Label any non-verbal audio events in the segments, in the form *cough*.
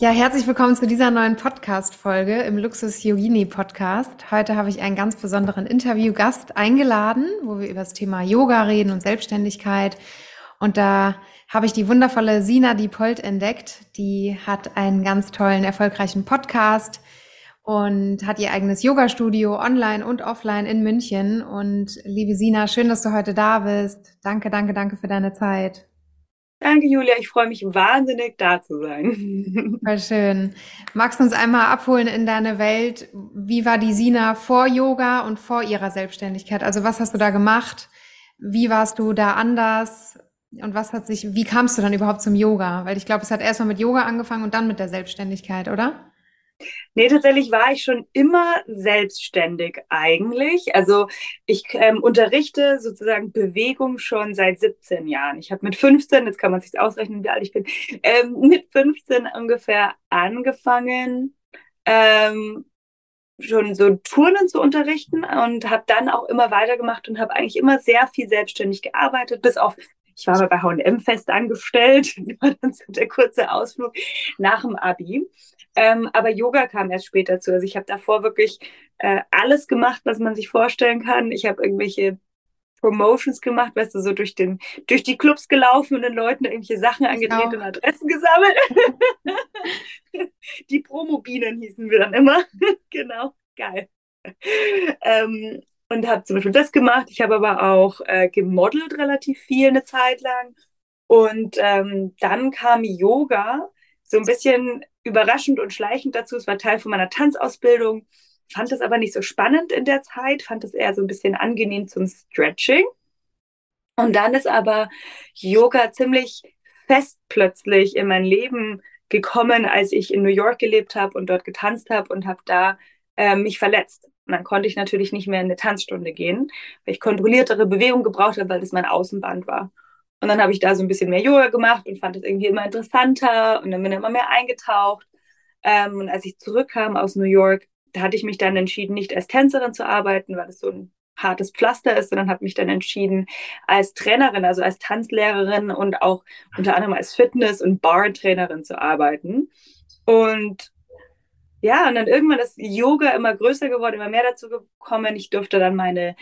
Ja, herzlich willkommen zu dieser neuen Podcast-Folge im Luxus Yogini Podcast. Heute habe ich einen ganz besonderen Interviewgast eingeladen, wo wir über das Thema Yoga reden und Selbstständigkeit. Und da habe ich die wundervolle Sina Diepold entdeckt. Die hat einen ganz tollen, erfolgreichen Podcast und hat ihr eigenes Yoga-Studio online und offline in München. Und liebe Sina, schön, dass du heute da bist. Danke, danke, danke für deine Zeit. Danke, Julia. Ich freue mich wahnsinnig, da zu sein. *laughs* Voll schön. Magst du uns einmal abholen in deine Welt? Wie war die Sina vor Yoga und vor ihrer Selbstständigkeit? Also was hast du da gemacht? Wie warst du da anders? Und was hat sich, wie kamst du dann überhaupt zum Yoga? Weil ich glaube, es hat erstmal mit Yoga angefangen und dann mit der Selbstständigkeit, oder? Nee, tatsächlich war ich schon immer selbstständig eigentlich. Also ich ähm, unterrichte sozusagen Bewegung schon seit 17 Jahren. Ich habe mit 15, jetzt kann man sich ausrechnen, wie alt ich bin, ähm, mit 15 ungefähr angefangen, ähm, schon so Turnen zu unterrichten und habe dann auch immer weitergemacht und habe eigentlich immer sehr viel selbstständig gearbeitet, bis auf ich war mal bei H&M fest angestellt, *laughs* das war dann so der kurze Ausflug nach dem Abi. Ähm, aber Yoga kam erst später zu. Also ich habe davor wirklich äh, alles gemacht, was man sich vorstellen kann. Ich habe irgendwelche Promotions gemacht, weißt du, so durch, den, durch die Clubs gelaufen und den Leuten irgendwelche Sachen angedreht und Adressen gesammelt. *laughs* die Promobienen hießen wir dann immer. *laughs* genau, geil. Ähm, und habe zum Beispiel das gemacht. Ich habe aber auch äh, gemodelt relativ viel eine Zeit lang. Und ähm, dann kam Yoga so ein bisschen überraschend und schleichend dazu. Es war Teil von meiner Tanzausbildung, fand das aber nicht so spannend in der Zeit, fand es eher so ein bisschen angenehm zum Stretching. Und dann ist aber Yoga ziemlich fest plötzlich in mein Leben gekommen, als ich in New York gelebt habe und dort getanzt habe und habe da äh, mich verletzt. Und dann konnte ich natürlich nicht mehr in eine Tanzstunde gehen, weil ich kontrolliertere Bewegung gebraucht habe, weil das mein Außenband war. Und dann habe ich da so ein bisschen mehr Yoga gemacht und fand es irgendwie immer interessanter und dann bin ich immer mehr eingetaucht. Ähm, und als ich zurückkam aus New York, da hatte ich mich dann entschieden, nicht als Tänzerin zu arbeiten, weil es so ein hartes Pflaster ist, sondern habe mich dann entschieden, als Trainerin, also als Tanzlehrerin und auch unter anderem als Fitness- und Bar-Trainerin zu arbeiten. Und ja, und dann irgendwann ist Yoga immer größer geworden, immer mehr dazu gekommen. Ich durfte dann meine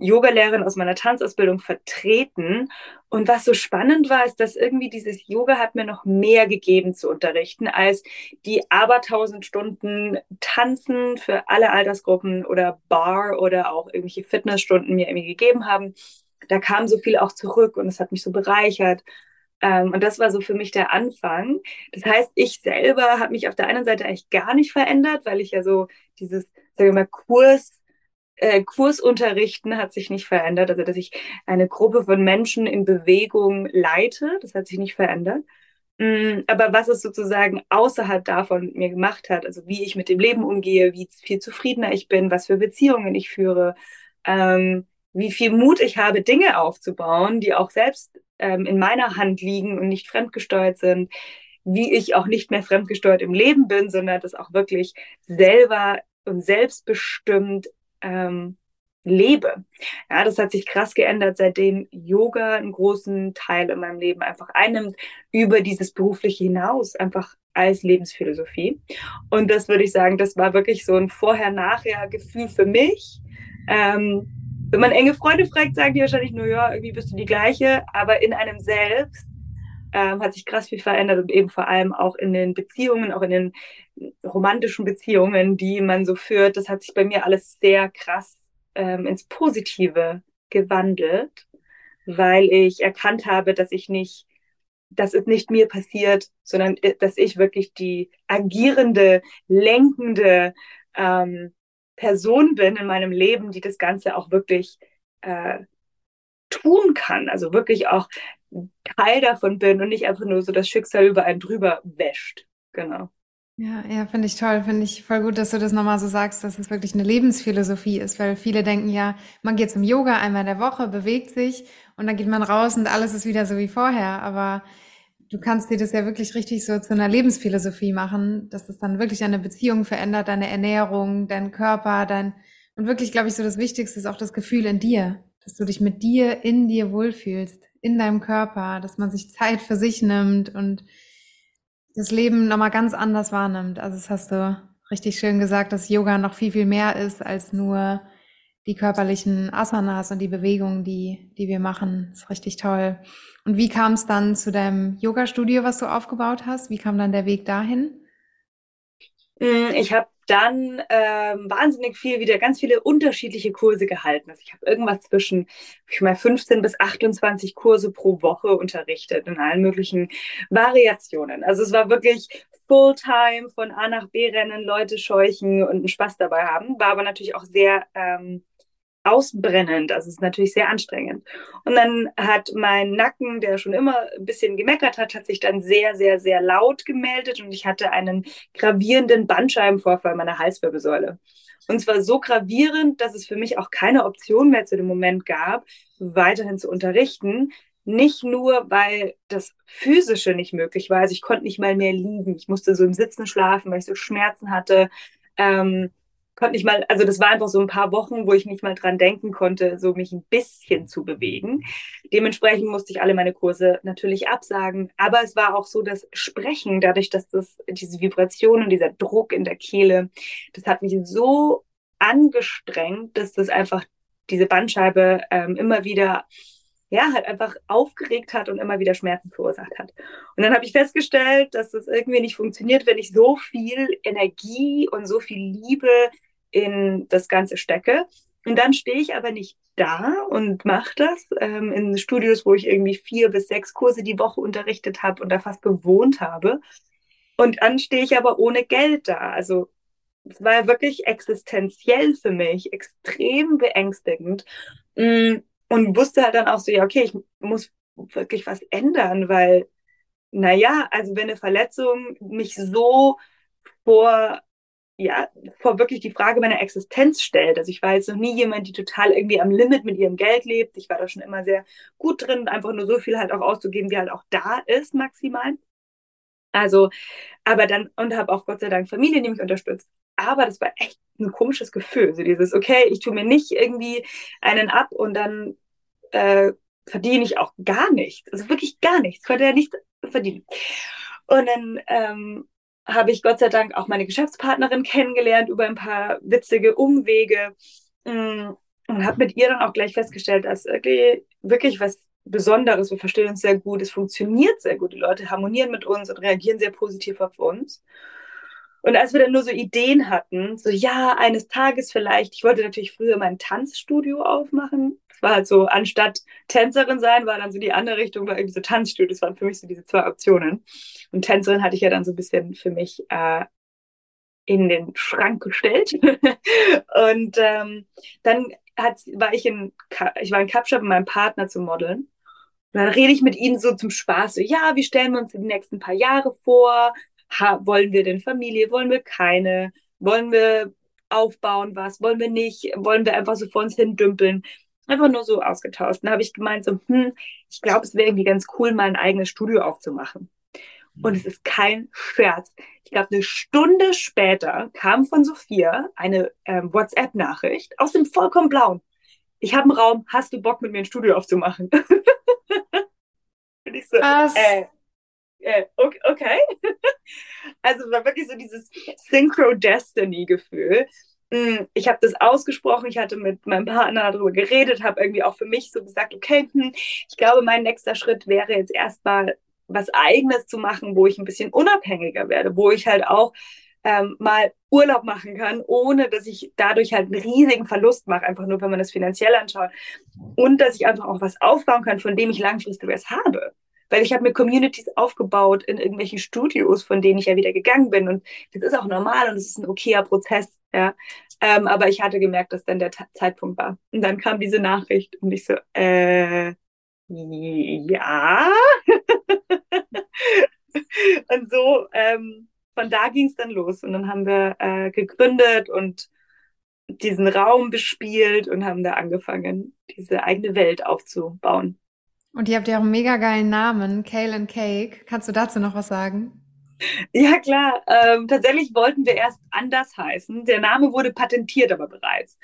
Yogalehrerin aus meiner Tanzausbildung vertreten. Und was so spannend war, ist, dass irgendwie dieses Yoga hat mir noch mehr gegeben zu unterrichten als die abertausend Stunden Tanzen für alle Altersgruppen oder Bar oder auch irgendwelche Fitnessstunden mir irgendwie gegeben haben. Da kam so viel auch zurück und es hat mich so bereichert. Ähm, und das war so für mich der Anfang. Das heißt, ich selber habe mich auf der einen Seite eigentlich gar nicht verändert, weil ich ja so dieses, sagen wir mal, Kurs äh, Kursunterrichten hat sich nicht verändert. Also, dass ich eine Gruppe von Menschen in Bewegung leite, das hat sich nicht verändert. Mm, aber was es sozusagen außerhalb davon mit mir gemacht hat, also wie ich mit dem Leben umgehe, wie viel zufriedener ich bin, was für Beziehungen ich führe, ähm, wie viel Mut ich habe, Dinge aufzubauen, die auch selbst ähm, in meiner Hand liegen und nicht fremdgesteuert sind, wie ich auch nicht mehr fremdgesteuert im Leben bin, sondern das auch wirklich selber und selbstbestimmt ähm, lebe. Ja, das hat sich krass geändert, seitdem Yoga einen großen Teil in meinem Leben einfach einnimmt, über dieses berufliche hinaus, einfach als Lebensphilosophie. Und das würde ich sagen, das war wirklich so ein Vorher-Nachher-Gefühl für mich. Ähm, wenn man enge Freunde fragt, sagen die wahrscheinlich nur, ja, irgendwie bist du die gleiche, aber in einem selbst ähm, hat sich krass viel verändert und eben vor allem auch in den Beziehungen, auch in den romantischen Beziehungen, die man so führt, das hat sich bei mir alles sehr krass ähm, ins Positive gewandelt, weil ich erkannt habe, dass ich nicht, dass es nicht mir passiert, sondern äh, dass ich wirklich die agierende, lenkende ähm, Person bin in meinem Leben, die das Ganze auch wirklich äh, tun kann. Also wirklich auch Teil davon bin und nicht einfach nur so das Schicksal über einen drüber wäscht. Genau. Ja, ja, finde ich toll. Finde ich voll gut, dass du das nochmal so sagst, dass es wirklich eine Lebensphilosophie ist, weil viele denken ja, man geht zum Yoga einmal in der Woche, bewegt sich und dann geht man raus und alles ist wieder so wie vorher. Aber du kannst dir das ja wirklich richtig so zu einer Lebensphilosophie machen, dass es dann wirklich deine Beziehung verändert, deine Ernährung, dein Körper, dein, und wirklich, glaube ich, so das Wichtigste ist auch das Gefühl in dir, dass du dich mit dir, in dir wohlfühlst, in deinem Körper, dass man sich Zeit für sich nimmt und das Leben nochmal ganz anders wahrnimmt. Also das hast du richtig schön gesagt, dass Yoga noch viel, viel mehr ist als nur die körperlichen Asanas und die Bewegungen, die, die wir machen. Das ist richtig toll. Und wie kam es dann zu deinem Yoga-Studio, was du aufgebaut hast? Wie kam dann der Weg dahin? Mm, ich habe dann ähm, wahnsinnig viel wieder ganz viele unterschiedliche Kurse gehalten. Also ich habe irgendwas zwischen ich mal 15 bis 28 Kurse pro Woche unterrichtet in allen möglichen Variationen. Also es war wirklich Fulltime von A nach B rennen, Leute scheuchen und einen Spaß dabei haben. War aber natürlich auch sehr ähm, ausbrennend. Also es ist natürlich sehr anstrengend. Und dann hat mein Nacken, der schon immer ein bisschen gemeckert hat, hat sich dann sehr, sehr, sehr laut gemeldet und ich hatte einen gravierenden Bandscheibenvorfall meiner Halswirbelsäule. Und zwar so gravierend, dass es für mich auch keine Option mehr zu dem Moment gab, weiterhin zu unterrichten. Nicht nur, weil das Physische nicht möglich war. Also ich konnte nicht mal mehr liegen. Ich musste so im Sitzen schlafen, weil ich so Schmerzen hatte. Ähm, konnte nicht mal, also das war einfach so ein paar Wochen, wo ich nicht mal dran denken konnte, so mich ein bisschen zu bewegen. Dementsprechend musste ich alle meine Kurse natürlich absagen. Aber es war auch so, dass Sprechen, dadurch, dass das, diese Vibration und dieser Druck in der Kehle, das hat mich so angestrengt, dass das einfach diese Bandscheibe ähm, immer wieder ja, halt einfach aufgeregt hat und immer wieder Schmerzen verursacht hat. Und dann habe ich festgestellt, dass das irgendwie nicht funktioniert, wenn ich so viel Energie und so viel Liebe in das Ganze stecke. Und dann stehe ich aber nicht da und mache das ähm, in Studios, wo ich irgendwie vier bis sechs Kurse die Woche unterrichtet habe und da fast gewohnt habe. Und dann stehe ich aber ohne Geld da. Also es war wirklich existenziell für mich, extrem beängstigend. Mm, und wusste halt dann auch so, ja, okay, ich muss wirklich was ändern, weil, naja, also wenn eine Verletzung mich so vor ja, vor wirklich die Frage meiner Existenz stellt. Also ich war jetzt noch nie jemand, die total irgendwie am Limit mit ihrem Geld lebt. Ich war da schon immer sehr gut drin, einfach nur so viel halt auch auszugeben, wie halt auch da ist maximal. Also, aber dann, und habe auch Gott sei Dank Familie, die mich unterstützt. Aber das war echt ein komisches Gefühl. So dieses, okay, ich tue mir nicht irgendwie einen ab und dann äh, verdiene ich auch gar nichts. Also wirklich gar nichts. Ich konnte ja nichts verdienen. Und dann ähm, habe ich Gott sei Dank auch meine Geschäftspartnerin kennengelernt über ein paar witzige Umwege mm, und habe mit ihr dann auch gleich festgestellt, dass wirklich, wirklich was Besonderes, wir verstehen uns sehr gut, es funktioniert sehr gut, die Leute harmonieren mit uns und reagieren sehr positiv auf uns. Und als wir dann nur so Ideen hatten, so ja, eines Tages vielleicht, ich wollte natürlich früher mein Tanzstudio aufmachen. Das war halt so, anstatt Tänzerin sein, war dann so die andere Richtung, war irgendwie so Tanzstudio. Das waren für mich so diese zwei Optionen. Und Tänzerin hatte ich ja dann so ein bisschen für mich äh, in den Schrank gestellt. *laughs* und ähm, dann hat, war ich in, ich war in Kapstadt mit meinem Partner zu modeln. Und dann rede ich mit ihm so zum Spaß, so, ja, wie stellen wir uns die nächsten paar Jahre vor? Ha, wollen wir denn Familie, wollen wir keine, wollen wir aufbauen was, wollen wir nicht, wollen wir einfach so vor uns hin dümpeln. Einfach nur so ausgetauscht. Dann habe ich gemeint, so, hm, ich glaube, es wäre irgendwie ganz cool, mal ein eigenes Studio aufzumachen. Und es ist kein Scherz. Ich glaube, eine Stunde später kam von Sophia eine ähm, WhatsApp-Nachricht aus dem vollkommen blauen. Ich habe einen Raum, hast du Bock, mit mir ein Studio aufzumachen? *laughs* Und ich so, äh, äh, okay. *laughs* Also war wirklich so dieses Synchro-Destiny-Gefühl. Mm, ich habe das ausgesprochen, ich hatte mit meinem Partner darüber geredet, habe irgendwie auch für mich so gesagt, okay, hm, ich glaube, mein nächster Schritt wäre jetzt erstmal was eigenes zu machen, wo ich ein bisschen unabhängiger werde, wo ich halt auch ähm, mal Urlaub machen kann, ohne dass ich dadurch halt einen riesigen Verlust mache, einfach nur, wenn man das finanziell anschaut. Und dass ich einfach auch was aufbauen kann, von dem ich langfristig was habe. Weil ich habe mir Communities aufgebaut in irgendwelchen Studios, von denen ich ja wieder gegangen bin. Und das ist auch normal und es ist ein okayer Prozess, ja. Ähm, aber ich hatte gemerkt, dass dann der Ta Zeitpunkt war. Und dann kam diese Nachricht und ich so, äh, ja. *laughs* und so, ähm, von da ging es dann los. Und dann haben wir äh, gegründet und diesen Raum bespielt und haben da angefangen, diese eigene Welt aufzubauen. Und ihr habt ja auch einen mega geilen Namen, Kale and Cake. Kannst du dazu noch was sagen? Ja, klar. Ähm, tatsächlich wollten wir erst anders heißen. Der Name wurde patentiert aber bereits.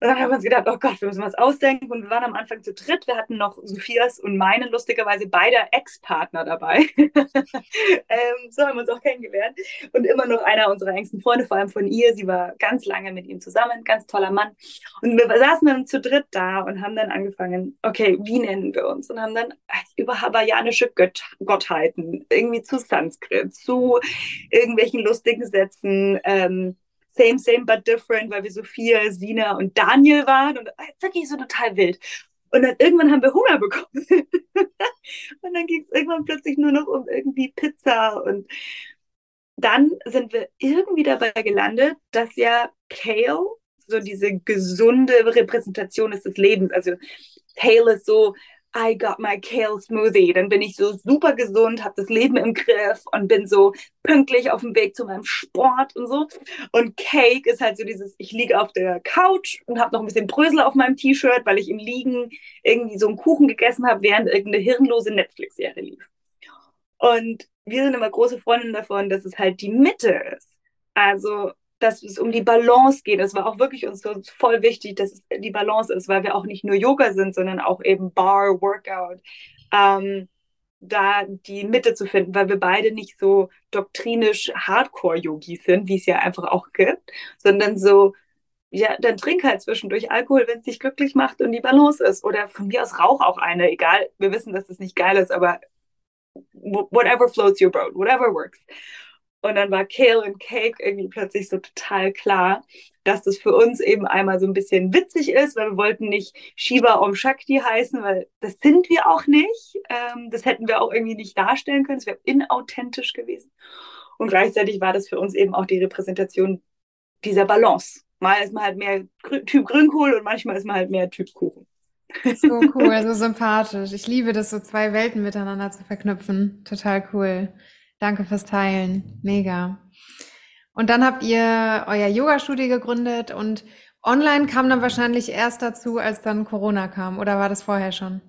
Und dann haben wir uns gedacht, oh Gott, wir müssen was ausdenken. Und wir waren am Anfang zu dritt. Wir hatten noch Sophias und meinen, lustigerweise beide Ex-Partner dabei. *laughs* ähm, so haben wir uns auch kennengelernt. Und immer noch einer unserer engsten Freunde, vor allem von ihr. Sie war ganz lange mit ihm zusammen, ganz toller Mann. Und wir saßen dann zu dritt da und haben dann angefangen, okay, wie nennen wir uns? Und haben dann über hawaiianische Gött Gottheiten, irgendwie zu Sanskrit, zu irgendwelchen lustigen Sätzen, ähm, same, same, but different, weil wir Sophia, Sina und Daniel waren und wirklich so total wild. Und dann irgendwann haben wir Hunger bekommen. *laughs* und dann ging es irgendwann plötzlich nur noch um irgendwie Pizza. Und dann sind wir irgendwie dabei gelandet, dass ja Kale so diese gesunde Repräsentation ist des Lebens. Also Kale ist so I got my kale smoothie. Dann bin ich so super gesund, habe das Leben im Griff und bin so pünktlich auf dem Weg zu meinem Sport und so. Und Cake ist halt so dieses, ich liege auf der Couch und habe noch ein bisschen Brösel auf meinem T-Shirt, weil ich im Liegen irgendwie so einen Kuchen gegessen habe, während irgendeine hirnlose Netflix-Serie lief. Und wir sind immer große Freundinnen davon, dass es halt die Mitte ist. Also dass es um die Balance geht. Es war auch wirklich uns so voll wichtig, dass es die Balance ist, weil wir auch nicht nur Yoga sind, sondern auch eben Bar, Workout. Ähm, da die Mitte zu finden, weil wir beide nicht so doktrinisch Hardcore-Yogis sind, wie es ja einfach auch gibt, sondern so, ja, dann trink halt zwischendurch Alkohol, wenn es dich glücklich macht und die Balance ist. Oder von mir aus rauch auch eine, egal, wir wissen, dass das nicht geil ist, aber whatever floats your boat, whatever works. Und dann war Kale und Cake irgendwie plötzlich so total klar, dass das für uns eben einmal so ein bisschen witzig ist, weil wir wollten nicht Shiva Om Shakti heißen, weil das sind wir auch nicht. Ähm, das hätten wir auch irgendwie nicht darstellen können. Es wäre inauthentisch gewesen. Und gleichzeitig war das für uns eben auch die Repräsentation dieser Balance. Mal ist man halt mehr Typ Grünkohl und manchmal ist man halt mehr Typ Kuchen. So cool, *laughs* so sympathisch. Ich liebe das, so zwei Welten miteinander zu verknüpfen. Total cool. Danke fürs Teilen. Mega. Und dann habt ihr euer Yoga-Studio gegründet und online kam dann wahrscheinlich erst dazu, als dann Corona kam. Oder war das vorher schon?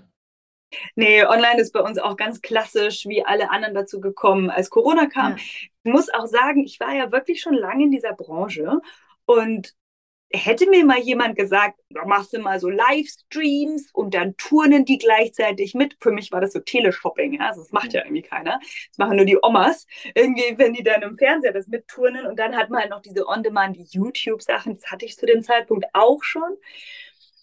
Nee, online ist bei uns auch ganz klassisch, wie alle anderen dazu gekommen, als Corona kam. Ja. Ich muss auch sagen, ich war ja wirklich schon lange in dieser Branche und hätte mir mal jemand gesagt, da machst du mal so Livestreams und dann turnen die gleichzeitig mit. Für mich war das so Teleshopping, ja? also das macht ja irgendwie keiner. Das machen nur die Omas. Irgendwie, wenn die dann im Fernseher das mitturnen und dann hat man halt noch diese On-Demand-YouTube-Sachen, das hatte ich zu dem Zeitpunkt auch schon.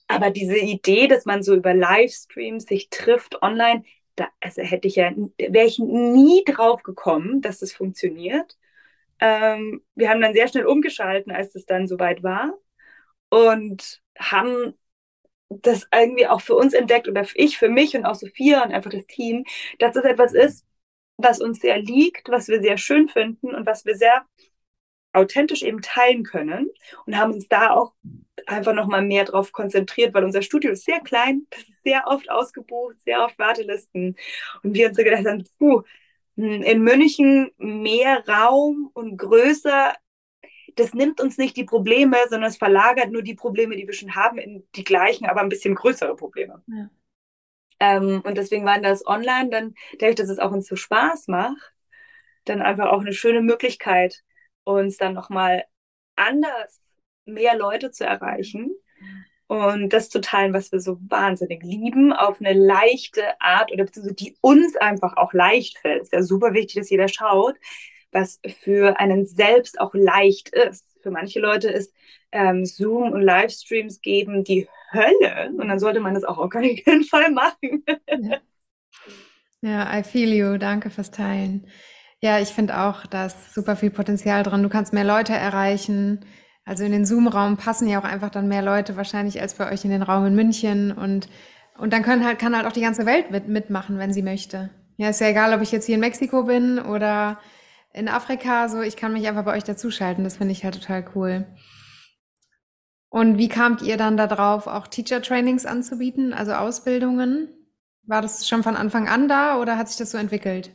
Aber diese Idee, dass man so über Livestreams sich trifft online, da also hätte ich ja, wäre ich nie drauf gekommen, dass das funktioniert. Ähm, wir haben dann sehr schnell umgeschalten, als das dann soweit war und haben das irgendwie auch für uns entdeckt oder ich für mich und auch Sophia und einfach das Team, dass das etwas ist, was uns sehr liegt, was wir sehr schön finden und was wir sehr authentisch eben teilen können und haben uns da auch einfach noch mal mehr drauf konzentriert, weil unser Studio ist sehr klein, das ist sehr oft ausgebucht, sehr oft Wartelisten und wir uns so gedacht haben, puh, in München mehr Raum und größer das nimmt uns nicht die Probleme, sondern es verlagert nur die Probleme, die wir schon haben, in die gleichen, aber ein bisschen größere Probleme. Ja. Ähm, und deswegen waren das online dann, dadurch, dass es auch uns so Spaß macht, dann einfach auch eine schöne Möglichkeit, uns dann nochmal anders mehr Leute zu erreichen und das zu teilen, was wir so wahnsinnig lieben, auf eine leichte Art oder beziehungsweise die uns einfach auch leicht fällt. Es ist ja super wichtig, dass jeder schaut, was für einen selbst auch leicht ist. Für manche Leute ist ähm, Zoom und Livestreams geben die Hölle und dann sollte man das auch auf *laughs* keinen Fall machen. ja. I feel you. Danke fürs Teilen. Ja, ich finde auch, da ist super viel Potenzial drin. Du kannst mehr Leute erreichen. Also in den Zoom-Raum passen ja auch einfach dann mehr Leute wahrscheinlich als bei euch in den Raum in München und und dann können halt, kann halt auch die ganze Welt mit, mitmachen, wenn sie möchte. Ja, ist ja egal, ob ich jetzt hier in Mexiko bin oder in Afrika, so ich kann mich einfach bei euch dazuschalten. Das finde ich halt total cool. Und wie kamt ihr dann darauf, auch Teacher Trainings anzubieten, also Ausbildungen? War das schon von Anfang an da oder hat sich das so entwickelt?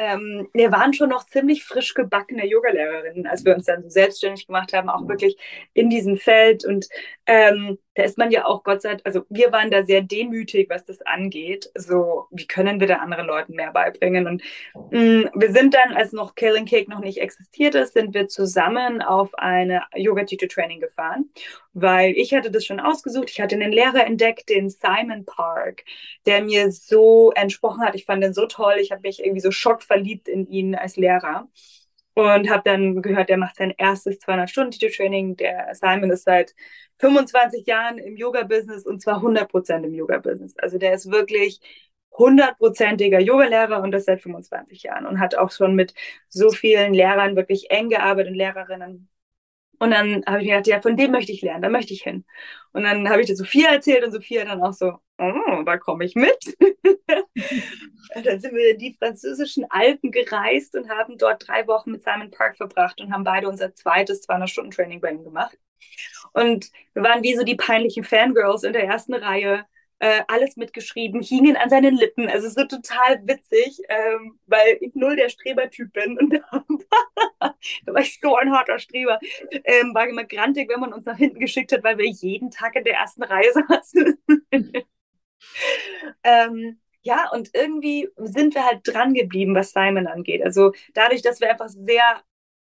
Ähm, wir waren schon noch ziemlich frisch gebackene Yogalehrerinnen, als wir uns dann so selbstständig gemacht haben, auch wirklich in diesem Feld. Und ähm, da ist man ja auch, Gott sei Dank, also wir waren da sehr demütig, was das angeht. So, wie können wir da anderen Leuten mehr beibringen? Und mh, mm, wir sind dann, als noch Killing Cake noch nicht existiert ist, sind wir zusammen auf eine Yoga Teacher Training gefahren, weil ich hatte das schon ausgesucht. Ich hatte einen Lehrer entdeckt, den Simon Park, der mir so entsprochen hat. Ich fand den so toll. Ich habe mich irgendwie so schockverliebt in ihn als Lehrer und habe dann gehört, der macht sein erstes 200-Stunden-Teacher-Training. Der Simon ist seit 25 Jahren im Yoga-Business und zwar 100% im Yoga-Business. Also der ist wirklich hundertprozentiger Yoga-Lehrer und das seit 25 Jahren und hat auch schon mit so vielen Lehrern wirklich eng gearbeitet und Lehrerinnen. Und dann habe ich mir gedacht, ja, von dem möchte ich lernen, da möchte ich hin. Und dann habe ich das Sophia erzählt und Sophia dann auch so, oh, da komme ich mit. *laughs* und dann sind wir in die französischen Alpen gereist und haben dort drei Wochen mit Simon Park verbracht und haben beide unser zweites 200-Stunden-Training bei ihm gemacht. Und wir waren wie so die peinlichen Fangirls in der ersten Reihe, äh, alles mitgeschrieben, hingen an seinen Lippen. Also es so total witzig, ähm, weil ich null der Strebertyp bin. Und *laughs* da war ich so ein harter Streber. Ähm, war immer grantig, wenn man uns nach hinten geschickt hat, weil wir jeden Tag in der ersten Reihe saßen. *laughs* ähm, ja, und irgendwie sind wir halt dran geblieben, was Simon angeht. Also dadurch, dass wir einfach sehr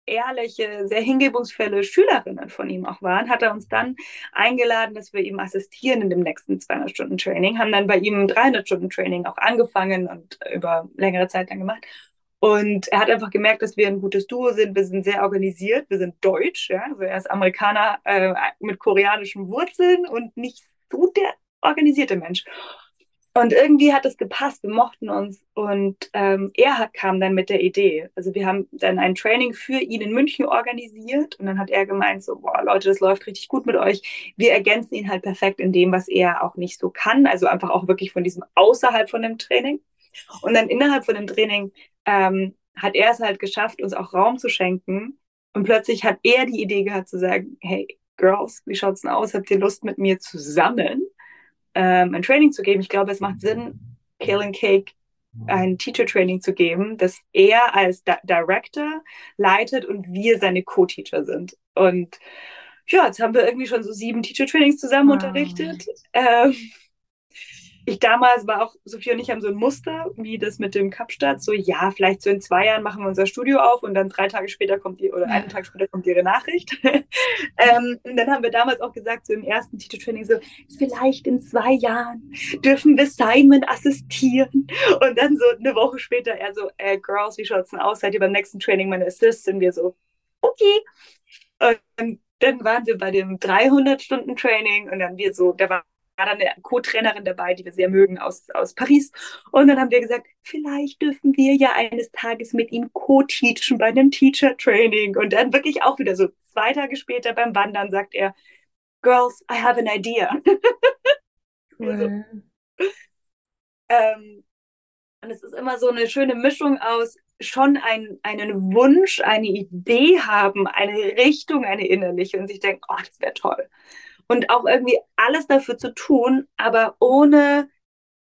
ehrliche, sehr hingebungsvolle Schülerinnen von ihm auch waren, hat er uns dann eingeladen, dass wir ihm assistieren in dem nächsten 200-Stunden-Training, haben dann bei ihm ein 300-Stunden-Training auch angefangen und über längere Zeit dann gemacht. Und er hat einfach gemerkt, dass wir ein gutes Duo sind. Wir sind sehr organisiert, wir sind deutsch. Ja? Also er ist Amerikaner äh, mit koreanischen Wurzeln und nicht so der organisierte Mensch. Und irgendwie hat es gepasst, wir mochten uns und ähm, er kam dann mit der Idee. Also wir haben dann ein Training für ihn in München organisiert und dann hat er gemeint, so, boah Leute, das läuft richtig gut mit euch. Wir ergänzen ihn halt perfekt in dem, was er auch nicht so kann, also einfach auch wirklich von diesem außerhalb von dem Training. Und dann innerhalb von dem Training ähm, hat er es halt geschafft, uns auch Raum zu schenken. Und plötzlich hat er die Idee gehabt zu sagen, hey, Girls, wie schaut's denn aus? Habt ihr Lust mit mir zusammen ähm, ein Training zu geben. Ich glaube, es macht Sinn, Killing Cake ein Teacher-Training zu geben, das er als Di Director leitet und wir seine Co-Teacher sind. Und ja, jetzt haben wir irgendwie schon so sieben Teacher-Trainings zusammen wow. unterrichtet. Ähm, ich damals war auch, Sophia und ich haben so ein Muster, wie das mit dem Kapstadt, so ja, vielleicht so in zwei Jahren machen wir unser Studio auf und dann drei Tage später kommt die, oder einen Tag später kommt ihre Nachricht. *laughs* ähm, und dann haben wir damals auch gesagt, so im ersten Teacher Training, so, vielleicht in zwei Jahren dürfen wir Simon assistieren. Und dann so eine Woche später, er so, äh, Girls, wie schaut's denn aus? Seid ihr beim nächsten Training meine Assist? Und wir so, okay. Und dann waren wir bei dem 300-Stunden-Training und dann wir so, da war war dann eine Co-Trainerin dabei, die wir sehr mögen aus, aus Paris. Und dann haben wir gesagt, vielleicht dürfen wir ja eines Tages mit ihm co-teachen bei einem Teacher-Training. Und dann wirklich auch wieder so zwei Tage später beim Wandern sagt er, Girls, I have an idea. *laughs* Cool. ähm, und es ist immer so eine schöne Mischung aus schon ein, einen Wunsch, eine Idee haben, eine Richtung, eine innerliche und sich denken, oh, das wäre toll und auch irgendwie alles dafür zu tun, aber ohne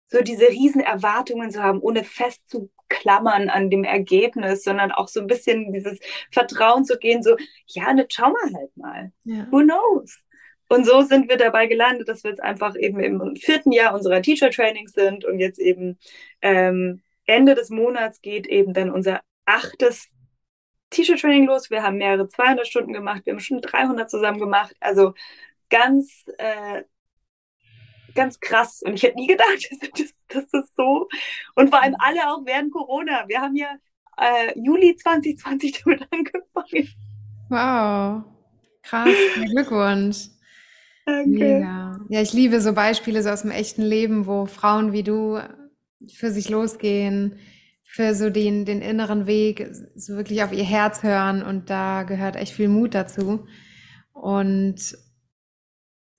so diese riesen Erwartungen zu haben, ohne festzuklammern an dem Ergebnis, sondern auch so ein bisschen dieses Vertrauen zu gehen, so, ja, ne, schau mal halt mal. Ja. Who knows? Und so sind wir dabei gelandet, dass wir jetzt einfach eben im vierten Jahr unserer Teacher-Trainings sind und jetzt eben ähm, Ende des Monats geht eben dann unser achtes Teacher-Training los. Wir haben mehrere 200 Stunden gemacht, wir haben schon 300 zusammen gemacht. Also ganz, äh, ganz krass. Und ich hätte nie gedacht, *laughs* dass, dass das so. Und vor allem alle auch während Corona. Wir haben ja äh, Juli 2020 *laughs* damit angefangen. Wow. Krass. Glückwunsch. *laughs* Danke. Mega. Ja, ich liebe so Beispiele so aus dem echten Leben, wo Frauen wie du für sich losgehen, für so den, den inneren Weg, so wirklich auf ihr Herz hören und da gehört echt viel Mut dazu. Und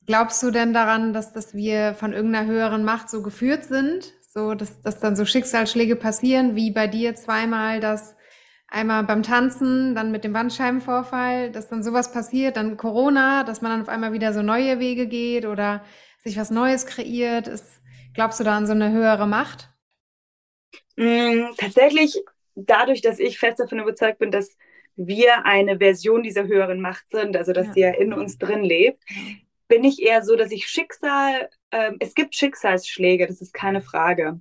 Glaubst du denn daran, dass, dass wir von irgendeiner höheren Macht so geführt sind? So, dass, dass dann so Schicksalsschläge passieren, wie bei dir zweimal, dass einmal beim Tanzen, dann mit dem Bandscheibenvorfall, dass dann sowas passiert, dann Corona, dass man dann auf einmal wieder so neue Wege geht oder sich was Neues kreiert. Ist, Glaubst du da an so eine höhere Macht? Mm, tatsächlich, dadurch, dass ich fest davon überzeugt bin, dass wir eine Version dieser höheren Macht sind, also dass ja. sie ja in uns drin lebt, bin ich eher so, dass ich Schicksal, ähm, es gibt Schicksalsschläge, das ist keine Frage.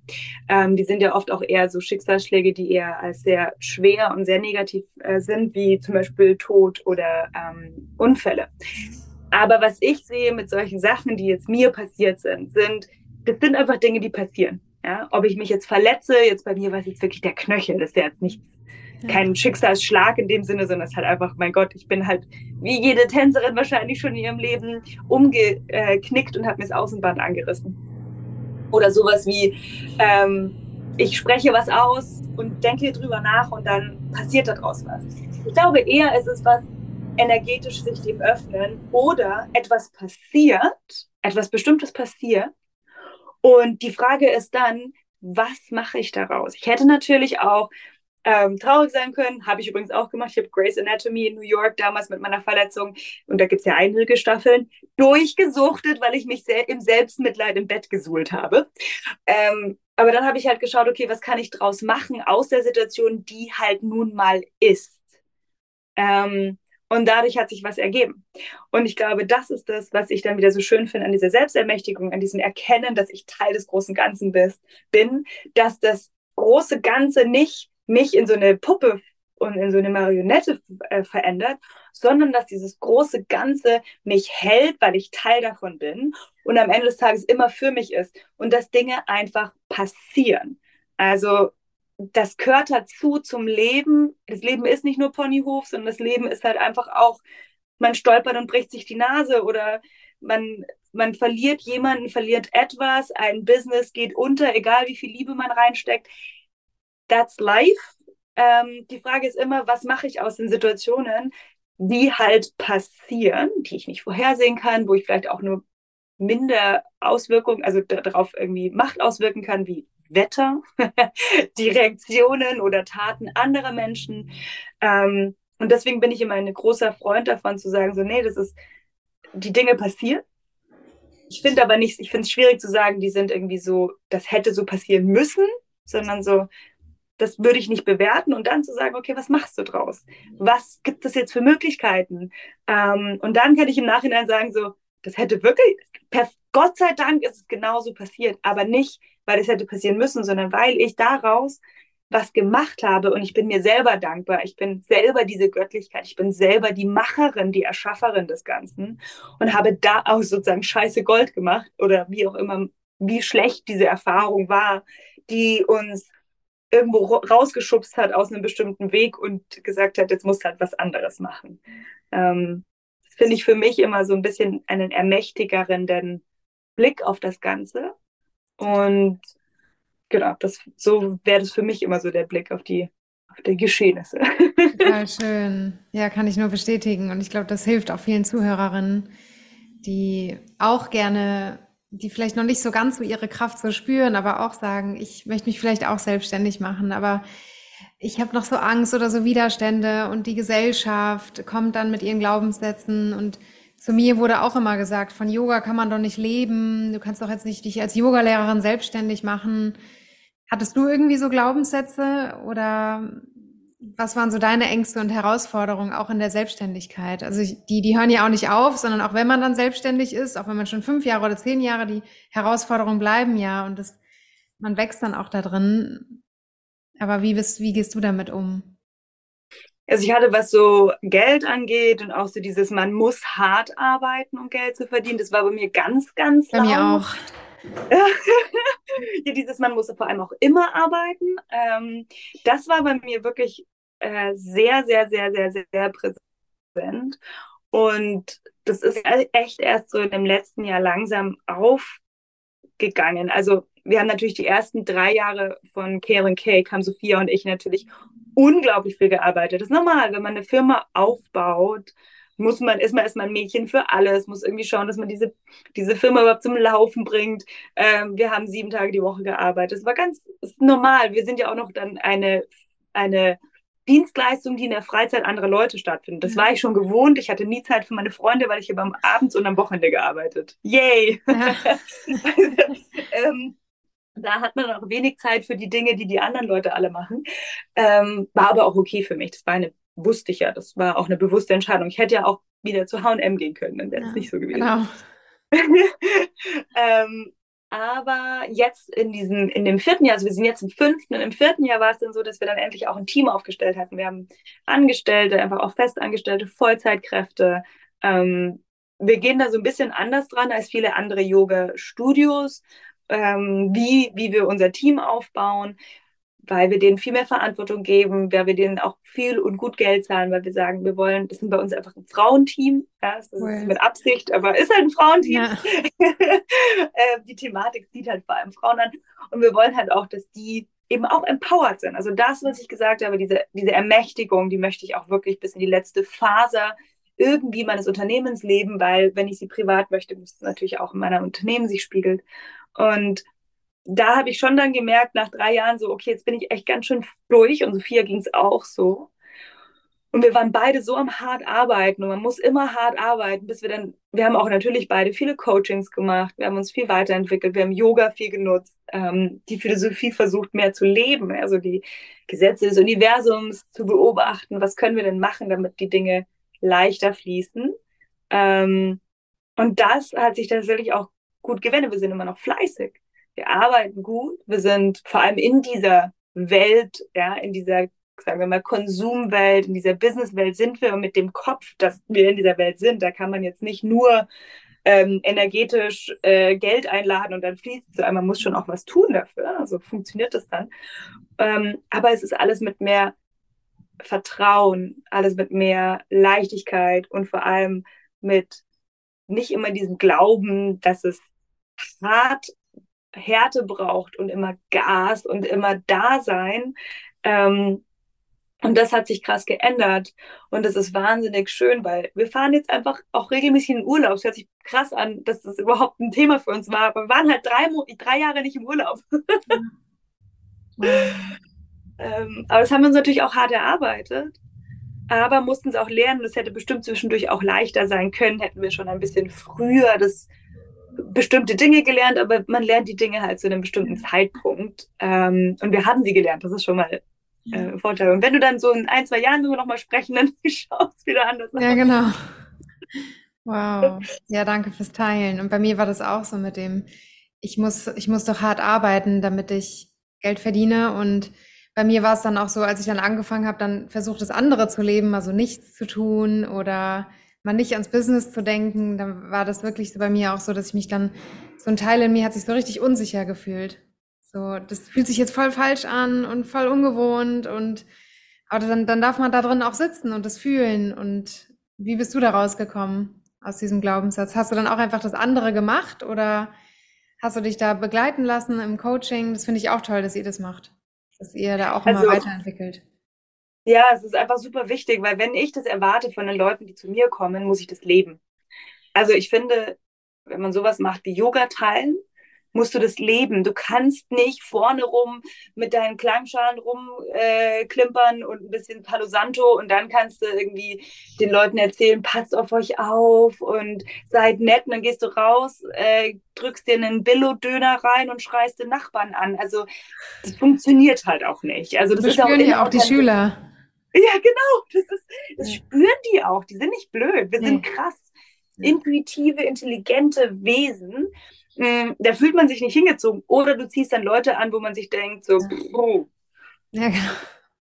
Ähm, die sind ja oft auch eher so Schicksalsschläge, die eher als sehr schwer und sehr negativ äh, sind, wie zum Beispiel Tod oder ähm, Unfälle. Aber was ich sehe mit solchen Sachen, die jetzt mir passiert sind, sind, das sind einfach Dinge, die passieren. Ja, ob ich mich jetzt verletze, jetzt bei mir war es jetzt wirklich der Knöchel, das ist ja jetzt nichts, kein Schicksalsschlag in dem Sinne, sondern es ist halt einfach, mein Gott, ich bin halt wie jede Tänzerin wahrscheinlich schon in ihrem Leben umgeknickt und habe mir das Außenband angerissen. Oder sowas wie, ähm, ich spreche was aus und denke drüber nach und dann passiert daraus was. Ich glaube eher, ist es was energetisch sich dem öffnen oder etwas passiert, etwas Bestimmtes passiert und die Frage ist dann, was mache ich daraus? Ich hätte natürlich auch ähm, traurig sein können, habe ich übrigens auch gemacht. Ich habe Grey's Anatomy in New York damals mit meiner Verletzung, und da gibt es ja einige Staffeln, durchgesuchtet, weil ich mich im Selbstmitleid im Bett gesuhlt habe. Ähm, aber dann habe ich halt geschaut, okay, was kann ich daraus machen aus der Situation, die halt nun mal ist. Ähm, und dadurch hat sich was ergeben. Und ich glaube, das ist das, was ich dann wieder so schön finde an dieser Selbstermächtigung, an diesem Erkennen, dass ich Teil des großen Ganzen bin, dass das große Ganze nicht mich in so eine Puppe und in so eine Marionette äh, verändert, sondern dass dieses große Ganze mich hält, weil ich Teil davon bin und am Ende des Tages immer für mich ist und dass Dinge einfach passieren. Also das gehört dazu zum Leben. Das Leben ist nicht nur Ponyhof, sondern das Leben ist halt einfach auch, man stolpert und bricht sich die Nase oder man, man verliert jemanden, verliert etwas, ein Business geht unter, egal wie viel Liebe man reinsteckt. That's life. Ähm, die Frage ist immer, was mache ich aus den Situationen, die halt passieren, die ich nicht vorhersehen kann, wo ich vielleicht auch nur minder Auswirkungen, also darauf irgendwie Macht auswirken kann, wie Wetter, *laughs* die Reaktionen oder Taten anderer Menschen. Ähm, und deswegen bin ich immer ein großer Freund davon zu sagen, so, nee, das ist, die Dinge passieren. Ich finde aber nicht, ich finde es schwierig zu sagen, die sind irgendwie so, das hätte so passieren müssen, sondern so, das würde ich nicht bewerten und dann zu sagen, okay, was machst du draus? Was gibt es jetzt für Möglichkeiten? Ähm, und dann kann ich im Nachhinein sagen, so, das hätte wirklich, per, Gott sei Dank ist es genauso passiert, aber nicht, weil es hätte passieren müssen, sondern weil ich daraus was gemacht habe und ich bin mir selber dankbar. Ich bin selber diese Göttlichkeit. Ich bin selber die Macherin, die Erschafferin des Ganzen und habe da auch sozusagen scheiße Gold gemacht oder wie auch immer, wie schlecht diese Erfahrung war, die uns irgendwo rausgeschubst hat aus einem bestimmten Weg und gesagt hat, jetzt musst du halt was anderes machen. Ähm, das finde ich für mich immer so ein bisschen einen ermächtigeren Blick auf das Ganze und genau, das, so wäre das für mich immer so der Blick auf die, auf die Geschehnisse. *laughs* Total schön. Ja, kann ich nur bestätigen. Und ich glaube, das hilft auch vielen Zuhörerinnen, die auch gerne, die vielleicht noch nicht so ganz so ihre Kraft so spüren, aber auch sagen, ich möchte mich vielleicht auch selbstständig machen, aber ich habe noch so Angst oder so Widerstände und die Gesellschaft kommt dann mit ihren Glaubenssätzen und zu mir wurde auch immer gesagt, von Yoga kann man doch nicht leben, du kannst doch jetzt nicht dich als Yogalehrerin selbstständig machen. Hattest du irgendwie so Glaubenssätze oder was waren so deine Ängste und Herausforderungen auch in der Selbstständigkeit? Also die, die hören ja auch nicht auf, sondern auch wenn man dann selbstständig ist, auch wenn man schon fünf Jahre oder zehn Jahre, die Herausforderungen bleiben ja und das, man wächst dann auch da drin. Aber wie bist, wie gehst du damit um? Also ich hatte, was so Geld angeht und auch so dieses, man muss hart arbeiten, um Geld zu verdienen. Das war bei mir ganz, ganz Bei mir auch. *laughs* ja, dieses, man muss vor allem auch immer arbeiten. Ähm, das war bei mir wirklich äh, sehr, sehr, sehr, sehr, sehr, sehr präsent. Und das ist echt erst so dem letzten Jahr langsam aufgegangen. Also wir haben natürlich die ersten drei Jahre von Karen Cake, haben Sophia und ich natürlich unglaublich viel gearbeitet. Das ist normal, wenn man eine Firma aufbaut, muss man, ist man erstmal ein Mädchen für alles, muss irgendwie schauen, dass man diese, diese Firma überhaupt zum Laufen bringt. Ähm, wir haben sieben Tage die Woche gearbeitet. Das war ganz normal. Wir sind ja auch noch dann eine, eine Dienstleistung, die in der Freizeit anderer Leute stattfindet. Das war ich schon gewohnt. Ich hatte nie Zeit für meine Freunde, weil ich habe am Abend und am Wochenende gearbeitet. Yay! Ja. *laughs* ähm, Da hat man auch wenig Zeit für die Dinge, die die anderen Leute alle machen. Ähm, war aber auch okay für mich. Das war eine, wusste ich ja, das war auch eine bewusste Entscheidung. Ich hätte ja auch wieder zu H&M gehen können, dann wäre es ja, nicht so gewesen. Genau. *laughs* ähm, aber jetzt in diesem, in dem vierten Jahr, also wir sind jetzt im fünften und im vierten Jahr war es dann so, dass wir dann endlich auch ein Team aufgestellt hatten. Wir haben Angestellte, einfach auch Festangestellte, Vollzeitkräfte. Ähm, wir gehen da so ein bisschen anders dran als viele andere Yoga-Studios, ähm, wie, wie wir unser Team aufbauen weil wir denen viel mehr Verantwortung geben, weil wir denen auch viel und gut Geld zahlen, weil wir sagen, wir wollen, das sind bei uns einfach ein Frauenteam, ja, das cool. ist mit Absicht, aber ist halt ein Frauenteam. Ja. *laughs* äh, die Thematik zieht halt vor allem Frauen an und wir wollen halt auch, dass die eben auch empowered sind. Also das, was ich gesagt habe, diese, diese Ermächtigung, die möchte ich auch wirklich bis in die letzte Faser irgendwie meines Unternehmens leben, weil wenn ich sie privat möchte, muss es natürlich auch in meiner Unternehmen sich spiegelt. Und da habe ich schon dann gemerkt, nach drei Jahren so, okay, jetzt bin ich echt ganz schön durch und Sophia ging es auch so. Und wir waren beide so am hart arbeiten und man muss immer hart arbeiten, bis wir dann, wir haben auch natürlich beide viele Coachings gemacht, wir haben uns viel weiterentwickelt, wir haben Yoga viel genutzt, ähm, die Philosophie versucht mehr zu leben, also die Gesetze des Universums zu beobachten, was können wir denn machen, damit die Dinge leichter fließen. Ähm, und das hat sich tatsächlich auch gut gewendet, wir sind immer noch fleißig wir arbeiten gut, wir sind vor allem in dieser Welt, ja, in dieser, sagen wir mal, Konsumwelt, in dieser Businesswelt sind wir mit dem Kopf, dass wir in dieser Welt sind, da kann man jetzt nicht nur ähm, energetisch äh, Geld einladen und dann fließt es. Man muss schon auch was tun dafür. Also funktioniert das dann. Ähm, aber es ist alles mit mehr Vertrauen, alles mit mehr Leichtigkeit und vor allem mit nicht immer diesem Glauben, dass es hart Härte braucht und immer Gas und immer Dasein. Ähm, und das hat sich krass geändert. Und das ist wahnsinnig schön, weil wir fahren jetzt einfach auch regelmäßig in den Urlaub. Es hört sich krass an, dass das überhaupt ein Thema für uns war. Aber wir waren halt drei, drei Jahre nicht im Urlaub. *laughs* ähm, aber das haben wir uns natürlich auch hart erarbeitet. Aber mussten es auch lernen. Das hätte bestimmt zwischendurch auch leichter sein können, hätten wir schon ein bisschen früher das bestimmte Dinge gelernt, aber man lernt die Dinge halt zu einem bestimmten Zeitpunkt. Ähm, und wir haben sie gelernt, das ist schon mal äh, Vorteil. Und wenn du dann so in ein, zwei Jahren nur noch mal sprechen, dann *laughs* schaut es wieder anders aus. Ja, genau. *laughs* Wow. Ja, danke fürs Teilen. Und bei mir war das auch so mit dem, ich muss, ich muss doch hart arbeiten, damit ich Geld verdiene. Und bei mir war es dann auch so, als ich dann angefangen habe, dann versucht das andere zu leben, also nichts zu tun oder mal nicht ans Business zu denken, dann war das wirklich so bei mir auch so, dass ich mich dann, so ein Teil in mir hat sich so richtig unsicher gefühlt. So, das fühlt sich jetzt voll falsch an und voll ungewohnt und, aber dann, dann darf man da drin auch sitzen und das fühlen. Und wie bist du da rausgekommen aus diesem Glaubenssatz? Hast du dann auch einfach das andere gemacht oder hast du dich da begleiten lassen im Coaching? Das finde ich auch toll, dass ihr das macht. Dass ihr da auch also, immer weiterentwickelt. Ja, es ist einfach super wichtig, weil wenn ich das erwarte von den Leuten, die zu mir kommen, muss ich das leben. Also ich finde, wenn man sowas macht wie Yoga teilen, musst du das leben. Du kannst nicht vorne rum mit deinen Klangschalen rumklimpern äh, und ein bisschen Palo Santo und dann kannst du irgendwie den Leuten erzählen, passt auf euch auf und seid nett und dann gehst du raus, äh, drückst dir einen Billo-Döner rein und schreist den Nachbarn an. Also das funktioniert halt auch nicht. Also das das ist auch, ja auch die Schüler. Ja, genau. Das, ist, das ja. spüren die auch. Die sind nicht blöd. Wir nee. sind krass intuitive, intelligente Wesen. Mm, da fühlt man sich nicht hingezogen. Oder du ziehst dann Leute an, wo man sich denkt, so, oh, ja, genau.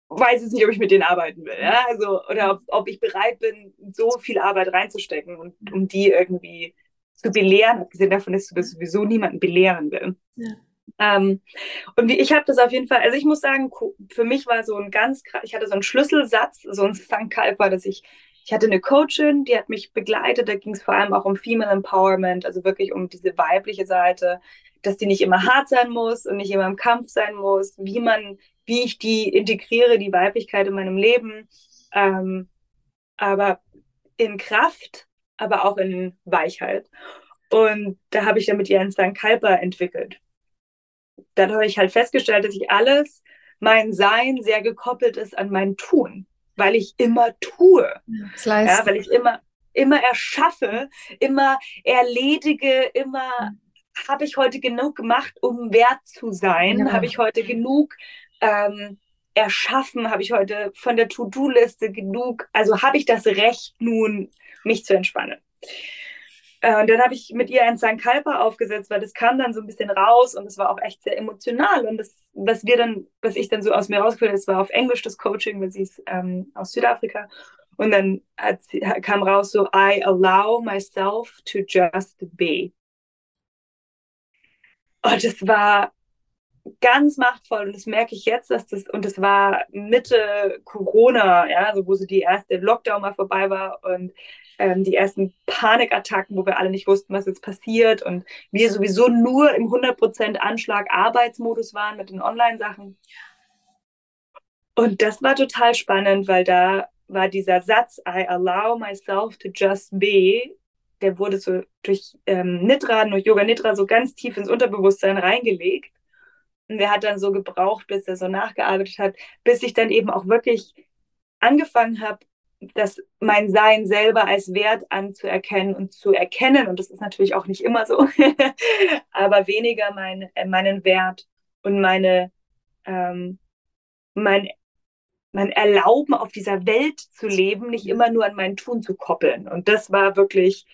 weiß jetzt nicht, ob ich mit denen arbeiten will. Ja? Also, oder ob, ob ich bereit bin, so viel Arbeit reinzustecken und um die irgendwie zu belehren, abgesehen davon, dass du das sowieso niemanden belehren will. Ja. Ähm, und ich habe das auf jeden Fall, also ich muss sagen, für mich war so ein ganz, ich hatte so einen Schlüsselsatz, so ein Sankalpa, dass ich, ich hatte eine Coachin, die hat mich begleitet, da ging es vor allem auch um Female Empowerment, also wirklich um diese weibliche Seite, dass die nicht immer hart sein muss und nicht immer im Kampf sein muss, wie man, wie ich die integriere, die Weiblichkeit in meinem Leben, ähm, aber in Kraft, aber auch in Weichheit. Und da habe ich dann mit ihr einen Sankalpa entwickelt dann habe ich halt festgestellt, dass ich alles, mein Sein sehr gekoppelt ist an mein Tun, weil ich immer tue. Ja, weil ich immer, immer erschaffe, immer erledige, immer habe ich heute genug gemacht, um wert zu sein? Ja. Habe ich heute genug ähm, erschaffen? Habe ich heute von der To-Do-Liste genug? Also habe ich das Recht nun, mich zu entspannen? Äh, und dann habe ich mit ihr ein St. Kalpa aufgesetzt, weil das kam dann so ein bisschen raus und es war auch echt sehr emotional. Und das, was wir dann, was ich dann so aus mir rausgeführt habe, das war auf Englisch das Coaching, weil sie ist ähm, aus Südafrika. Und dann sie, kam raus so, I allow myself to just be. Und das war ganz machtvoll und das merke ich jetzt, dass das, und das war Mitte Corona, ja, also wo so die erste Lockdown mal vorbei war und ähm, die ersten Panikattacken, wo wir alle nicht wussten, was jetzt passiert und wir sowieso nur im 100% Anschlag Arbeitsmodus waren mit den Online-Sachen. Und das war total spannend, weil da war dieser Satz, I allow myself to just be, der wurde so durch ähm, Nidra, durch Yoga Nidra so ganz tief ins Unterbewusstsein reingelegt. Und der hat dann so gebraucht, bis er so nachgearbeitet hat, bis ich dann eben auch wirklich angefangen habe, das mein Sein selber als Wert anzuerkennen und zu erkennen. Und das ist natürlich auch nicht immer so, *laughs* aber weniger mein, äh, meinen Wert und meine, ähm, mein, mein Erlauben, auf dieser Welt zu leben, nicht immer nur an mein Tun zu koppeln. Und das war wirklich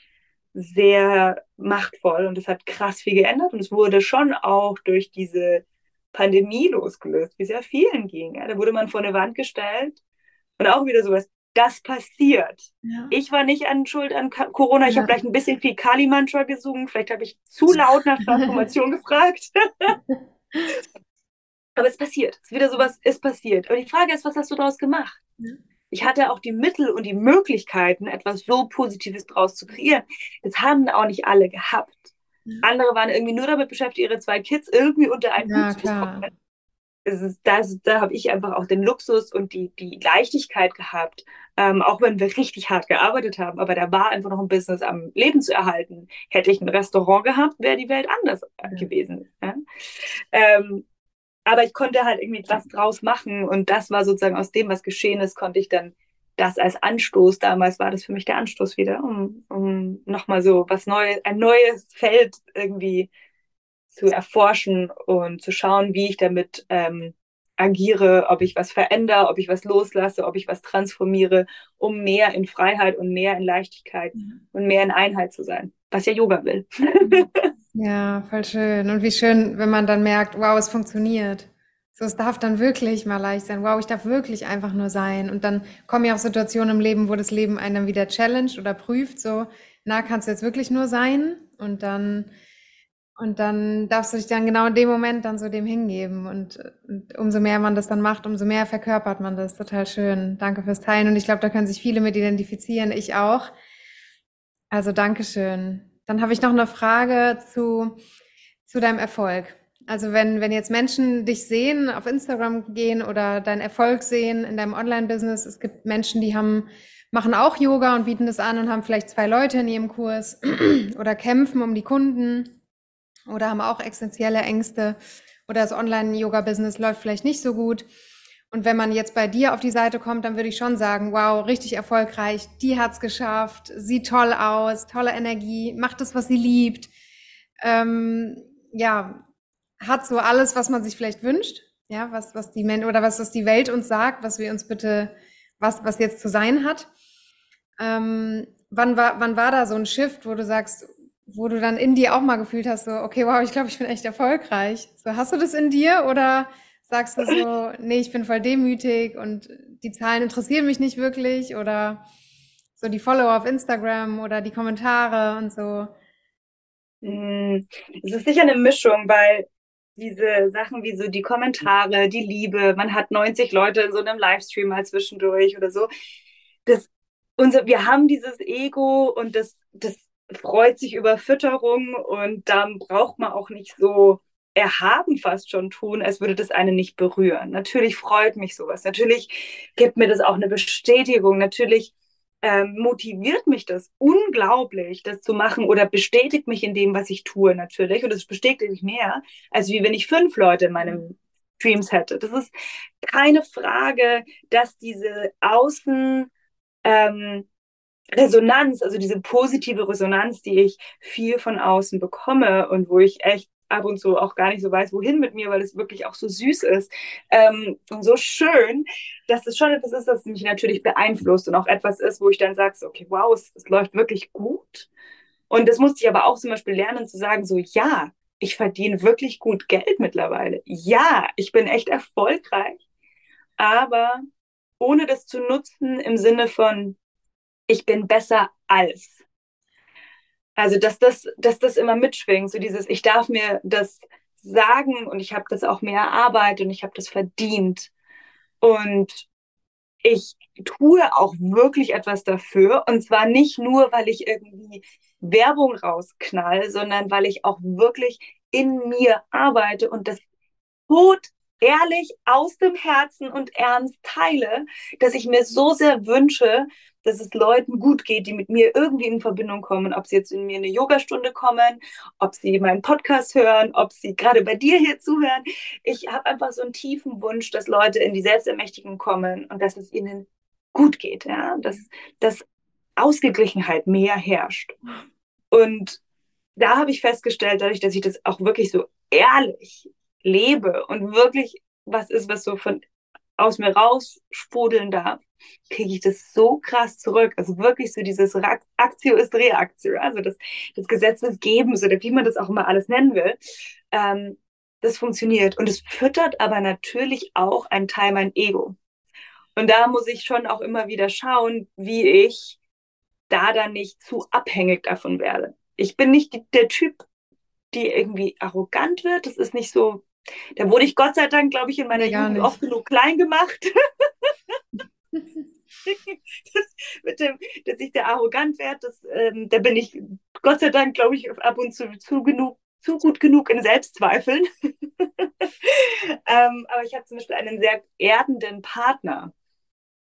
sehr machtvoll und es hat krass viel geändert. Und es wurde schon auch durch diese Pandemie losgelöst, wie sehr vielen ging. Ja. Da wurde man vor eine Wand gestellt und auch wieder sowas, das passiert. Ja. Ich war nicht an Schuld an Corona. Ich ja. habe vielleicht ein bisschen viel Kali-Mantra gesungen. Vielleicht habe ich zu laut nach Transformation *laughs* gefragt. *laughs* Aber es passiert. Es ist wieder sowas, ist passiert. Aber die Frage ist, was hast du daraus gemacht? Ja. Ich hatte auch die Mittel und die Möglichkeiten, etwas so Positives daraus zu kreieren. Das haben auch nicht alle gehabt. Andere waren irgendwie nur damit beschäftigt, ihre zwei Kids irgendwie unter einen Hut zu bekommen es ist, das, da habe ich einfach auch den Luxus und die, die Leichtigkeit gehabt, ähm, auch wenn wir richtig hart gearbeitet haben, aber da war einfach noch ein Business am Leben zu erhalten. Hätte ich ein Restaurant gehabt, wäre die Welt anders ja. gewesen. Ja? Ähm, aber ich konnte halt irgendwie was draus machen und das war sozusagen aus dem, was geschehen ist, konnte ich dann das als Anstoß, damals war das für mich der Anstoß wieder, um, um nochmal so was Neues, ein neues Feld irgendwie zu erforschen und zu schauen, wie ich damit ähm, agiere, ob ich was verändere, ob ich was loslasse, ob ich was transformiere, um mehr in Freiheit und mehr in Leichtigkeit mhm. und mehr in Einheit zu sein, was ja Yoga will. *laughs* ja, voll schön. Und wie schön, wenn man dann merkt, wow, es funktioniert. So, es darf dann wirklich mal leicht sein. Wow, ich darf wirklich einfach nur sein. Und dann kommen ja auch Situationen im Leben, wo das Leben einen dann wieder challenged oder prüft, so, na, kannst du jetzt wirklich nur sein? Und dann und dann darfst du dich dann genau in dem Moment dann so dem hingeben. Und, und, umso mehr man das dann macht, umso mehr verkörpert man das. Total schön. Danke fürs Teilen. Und ich glaube, da können sich viele mit identifizieren. Ich auch. Also Dankeschön. Dann habe ich noch eine Frage zu, zu deinem Erfolg. Also wenn, wenn jetzt Menschen dich sehen, auf Instagram gehen oder deinen Erfolg sehen in deinem Online-Business, es gibt Menschen, die haben, machen auch Yoga und bieten das an und haben vielleicht zwei Leute in ihrem Kurs *clears throat* oder kämpfen um die Kunden oder haben auch existenzielle Ängste oder das Online-Yoga-Business läuft vielleicht nicht so gut. Und wenn man jetzt bei dir auf die Seite kommt, dann würde ich schon sagen, wow, richtig erfolgreich, die hat's geschafft, sieht toll aus, tolle Energie, macht das, was sie liebt. Ähm, ja, hat so alles, was man sich vielleicht wünscht, ja, was, was die Men oder was, was die Welt uns sagt, was wir uns bitte, was, was jetzt zu sein hat. Ähm, wann war, wann war da so ein Shift, wo du sagst, wo du dann in dir auch mal gefühlt hast, so, okay, wow, ich glaube, ich bin echt erfolgreich. So, hast du das in dir oder sagst du so, *laughs* nee, ich bin voll demütig und die Zahlen interessieren mich nicht wirklich oder so die Follower auf Instagram oder die Kommentare und so? Hm, es ist sicher eine Mischung, weil diese Sachen wie so die Kommentare, die Liebe, man hat 90 Leute in so einem Livestream mal zwischendurch oder so. Das, unser, wir haben dieses Ego und das, das freut sich über Fütterung und dann braucht man auch nicht so erhaben fast schon tun, als würde das einen nicht berühren. Natürlich freut mich sowas. Natürlich gibt mir das auch eine Bestätigung. Natürlich ähm, motiviert mich das unglaublich, das zu machen oder bestätigt mich in dem, was ich tue natürlich. Und es bestätigt mich mehr, als wie wenn ich fünf Leute in meinem Streams hätte. Das ist keine Frage, dass diese Außen ähm, Resonanz, also diese positive Resonanz, die ich viel von außen bekomme und wo ich echt ab und zu auch gar nicht so weiß, wohin mit mir, weil es wirklich auch so süß ist ähm, und so schön, dass es schon etwas ist, das mich natürlich beeinflusst und auch etwas ist, wo ich dann sage, okay, wow, es, es läuft wirklich gut. Und das musste ich aber auch zum Beispiel lernen zu sagen, so ja, ich verdiene wirklich gut Geld mittlerweile. Ja, ich bin echt erfolgreich, aber ohne das zu nutzen im Sinne von, ich bin besser als. Also, dass das, dass das immer mitschwingt, so dieses, ich darf mir das sagen und ich habe das auch mehr erarbeitet und ich habe das verdient. Und ich tue auch wirklich etwas dafür. Und zwar nicht nur, weil ich irgendwie Werbung rausknall, sondern weil ich auch wirklich in mir arbeite und das tot ehrlich aus dem Herzen und ernst teile, dass ich mir so sehr wünsche, dass es Leuten gut geht, die mit mir irgendwie in Verbindung kommen, ob sie jetzt in mir eine Yogastunde kommen, ob sie meinen Podcast hören, ob sie gerade bei dir hier zuhören. Ich habe einfach so einen tiefen Wunsch, dass Leute in die Selbstermächtigung kommen und dass es ihnen gut geht, ja, dass, dass Ausgeglichenheit mehr herrscht. Und da habe ich festgestellt, dadurch, dass ich das auch wirklich so ehrlich lebe und wirklich was ist, was so von aus mir raussprudeln darf, kriege ich das so krass zurück. Also wirklich so dieses Aktio ist Reaktio, also das, das Gesetz des Gebens oder wie man das auch immer alles nennen will. Ähm, das funktioniert. Und es füttert aber natürlich auch einen Teil mein Ego. Und da muss ich schon auch immer wieder schauen, wie ich da dann nicht zu abhängig davon werde. Ich bin nicht die, der Typ, die irgendwie arrogant wird. Das ist nicht so da wurde ich Gott sei Dank, glaube ich, in meiner nee, Jugend oft genug klein gemacht. *laughs* das, mit dem, dass ich der arrogant werde, das, ähm, da bin ich Gott sei Dank, glaube ich, ab und zu zu genug, zu gut genug in Selbstzweifeln. *laughs* ähm, aber ich habe zum Beispiel einen sehr erdenden Partner.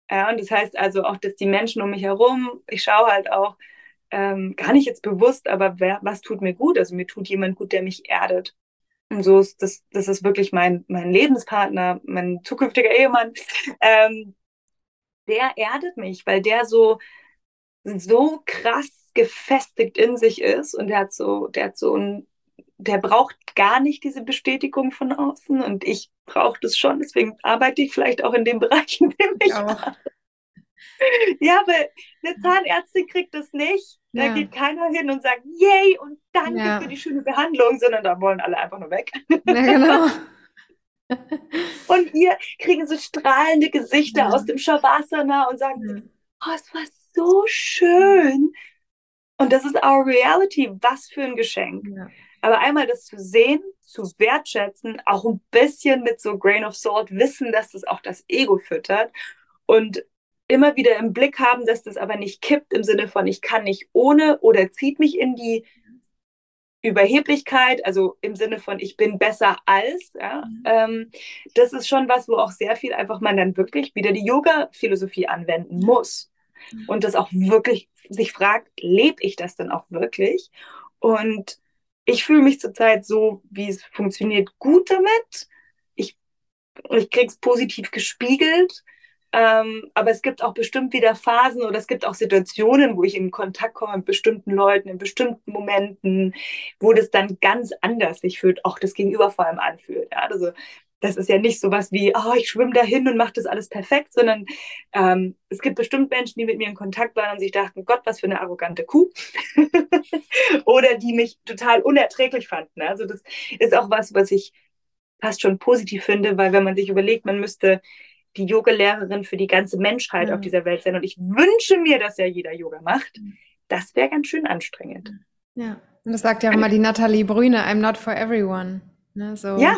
Ja, und das heißt also auch, dass die Menschen um mich herum, ich schaue halt auch, ähm, gar nicht jetzt bewusst, aber wer, was tut mir gut? Also mir tut jemand gut, der mich erdet. Und so ist das, das ist wirklich mein, mein Lebenspartner, mein zukünftiger Ehemann. *laughs* Ähm, der erdet mich, weil der so, so krass gefestigt in sich ist und der hat so, der hat so ein, der braucht gar nicht diese Bestätigung von außen und ich brauche das schon, deswegen arbeite ich vielleicht auch in dem Bereich, in dem ich ja. Ja, aber eine Zahnärztin kriegt das nicht. Da ja. geht keiner hin und sagt, yay und danke ja. für die schöne Behandlung, sondern da wollen alle einfach nur weg. Ja, genau. *laughs* und wir kriegen so strahlende Gesichter ja. aus dem Shavasana und sagen, oh, es war so schön. Und das ist our reality. Was für ein Geschenk. Aber einmal das zu sehen, zu wertschätzen, auch ein bisschen mit so Grain of Salt wissen, dass das auch das Ego füttert und immer wieder im Blick haben, dass das aber nicht kippt im Sinne von, ich kann nicht ohne oder zieht mich in die Überheblichkeit, also im Sinne von, ich bin besser als. Ja, mhm. ähm, das ist schon was, wo auch sehr viel einfach man dann wirklich wieder die Yoga-Philosophie anwenden muss. Mhm. Und das auch wirklich sich fragt, lebe ich das denn auch wirklich? Und ich fühle mich zurzeit so, wie es funktioniert, gut damit. Ich, ich kriege es positiv gespiegelt. Ähm, aber es gibt auch bestimmt wieder Phasen oder es gibt auch Situationen, wo ich in Kontakt komme mit bestimmten Leuten, in bestimmten Momenten, wo das dann ganz anders sich fühlt, auch das Gegenüber vor allem anfühlt. Ja? Also das ist ja nicht so was wie, oh, ich schwimme dahin und mache das alles perfekt, sondern ähm, es gibt bestimmt Menschen, die mit mir in Kontakt waren und sich dachten, Gott, was für eine arrogante Kuh. *laughs* oder die mich total unerträglich fanden. Also das ist auch was, was ich fast schon positiv finde, weil wenn man sich überlegt, man müsste die Yoga-Lehrerin für die ganze Menschheit mhm. auf dieser Welt sein. Und ich wünsche mir, dass ja jeder Yoga macht. Mhm. Das wäre ganz schön anstrengend. Ja, und das sagt ja auch immer die Nathalie Brüne, I'm not for everyone. Ne, so. Ja,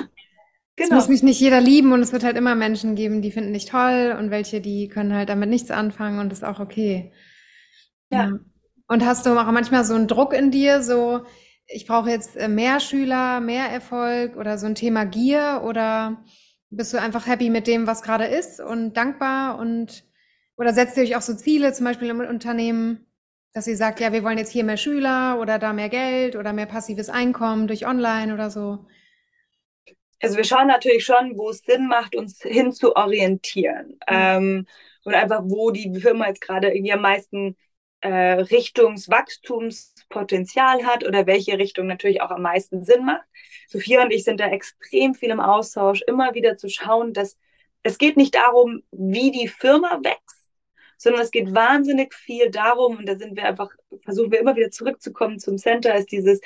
genau. Es muss mich nicht jeder lieben und es wird halt immer Menschen geben, die finden dich toll und welche, die können halt damit nichts anfangen und das ist auch okay. Ja. ja. Und hast du auch manchmal so einen Druck in dir, so, ich brauche jetzt äh, mehr Schüler, mehr Erfolg oder so ein Thema Gier oder bist du einfach happy mit dem, was gerade ist und dankbar und oder setzt ihr euch auch so Ziele, zum Beispiel im Unternehmen, dass ihr sagt, ja, wir wollen jetzt hier mehr Schüler oder da mehr Geld oder mehr passives Einkommen durch Online oder so? Also wir schauen natürlich schon, wo es Sinn macht, uns hin zu orientieren. Mhm. Ähm, und einfach, wo die Firma jetzt gerade irgendwie am meisten äh, Richtungswachstumspotenzial hat oder welche Richtung natürlich auch am meisten Sinn macht. Sophia und ich sind da extrem viel im Austausch, immer wieder zu schauen, dass es geht nicht darum, wie die Firma wächst, sondern es geht wahnsinnig viel darum, und da sind wir einfach, versuchen wir immer wieder zurückzukommen zum Center, ist dieses,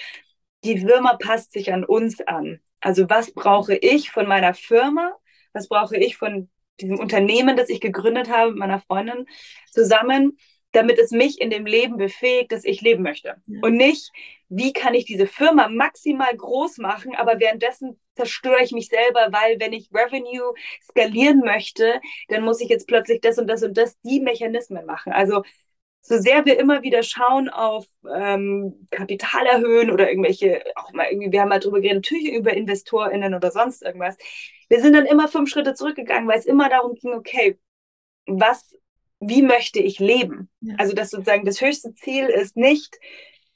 die Firma passt sich an uns an. Also was brauche ich von meiner Firma? Was brauche ich von diesem Unternehmen, das ich gegründet habe mit meiner Freundin zusammen? Damit es mich in dem Leben befähigt, das ich leben möchte. Ja. Und nicht, wie kann ich diese Firma maximal groß machen, aber währenddessen zerstöre ich mich selber, weil wenn ich Revenue skalieren möchte, dann muss ich jetzt plötzlich das und das und das, die Mechanismen machen. Also so sehr wir immer wieder schauen auf ähm, Kapital erhöhen oder irgendwelche, auch mal irgendwie, wir haben mal drüber geredet, natürlich über InvestorInnen oder sonst irgendwas. Wir sind dann immer fünf Schritte zurückgegangen, weil es immer darum ging, okay, was wie möchte ich leben? Ja. Also das sozusagen das höchste Ziel ist nicht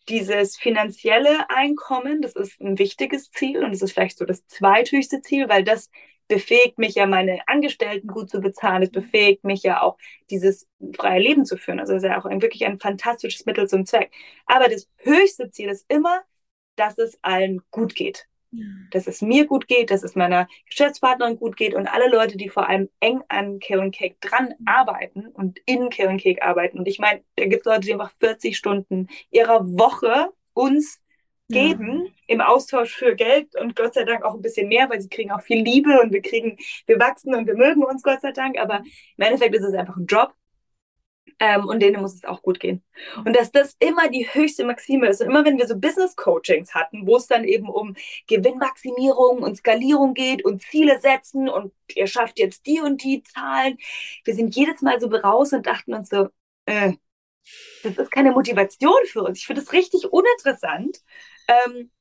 dieses finanzielle Einkommen, das ist ein wichtiges Ziel und es ist vielleicht so das zweithöchste Ziel, weil das befähigt mich ja, meine Angestellten gut zu bezahlen, es befähigt mich ja auch, dieses freie Leben zu führen. Also es ist ja auch ein, wirklich ein fantastisches Mittel zum Zweck. Aber das höchste Ziel ist immer, dass es allen gut geht dass es mir gut geht, dass es meiner Geschäftspartnerin gut geht und alle Leute, die vor allem eng an Karen Cake dran arbeiten und in Karen Cake arbeiten. Und ich meine, da gibt es Leute, die einfach 40 Stunden ihrer Woche uns geben ja. im Austausch für Geld und Gott sei Dank auch ein bisschen mehr, weil sie kriegen auch viel Liebe und wir kriegen, wir wachsen und wir mögen uns Gott sei Dank, aber im Endeffekt ist es einfach ein Job ähm, und denen muss es auch gut gehen. Und dass das immer die höchste Maxime ist. Und immer wenn wir so Business-Coachings hatten, wo es dann eben um Gewinnmaximierung und Skalierung geht und Ziele setzen und ihr schafft jetzt die und die Zahlen, wir sind jedes Mal so raus und dachten uns so, äh, das ist keine Motivation für uns. Ich finde das richtig uninteressant, ähm,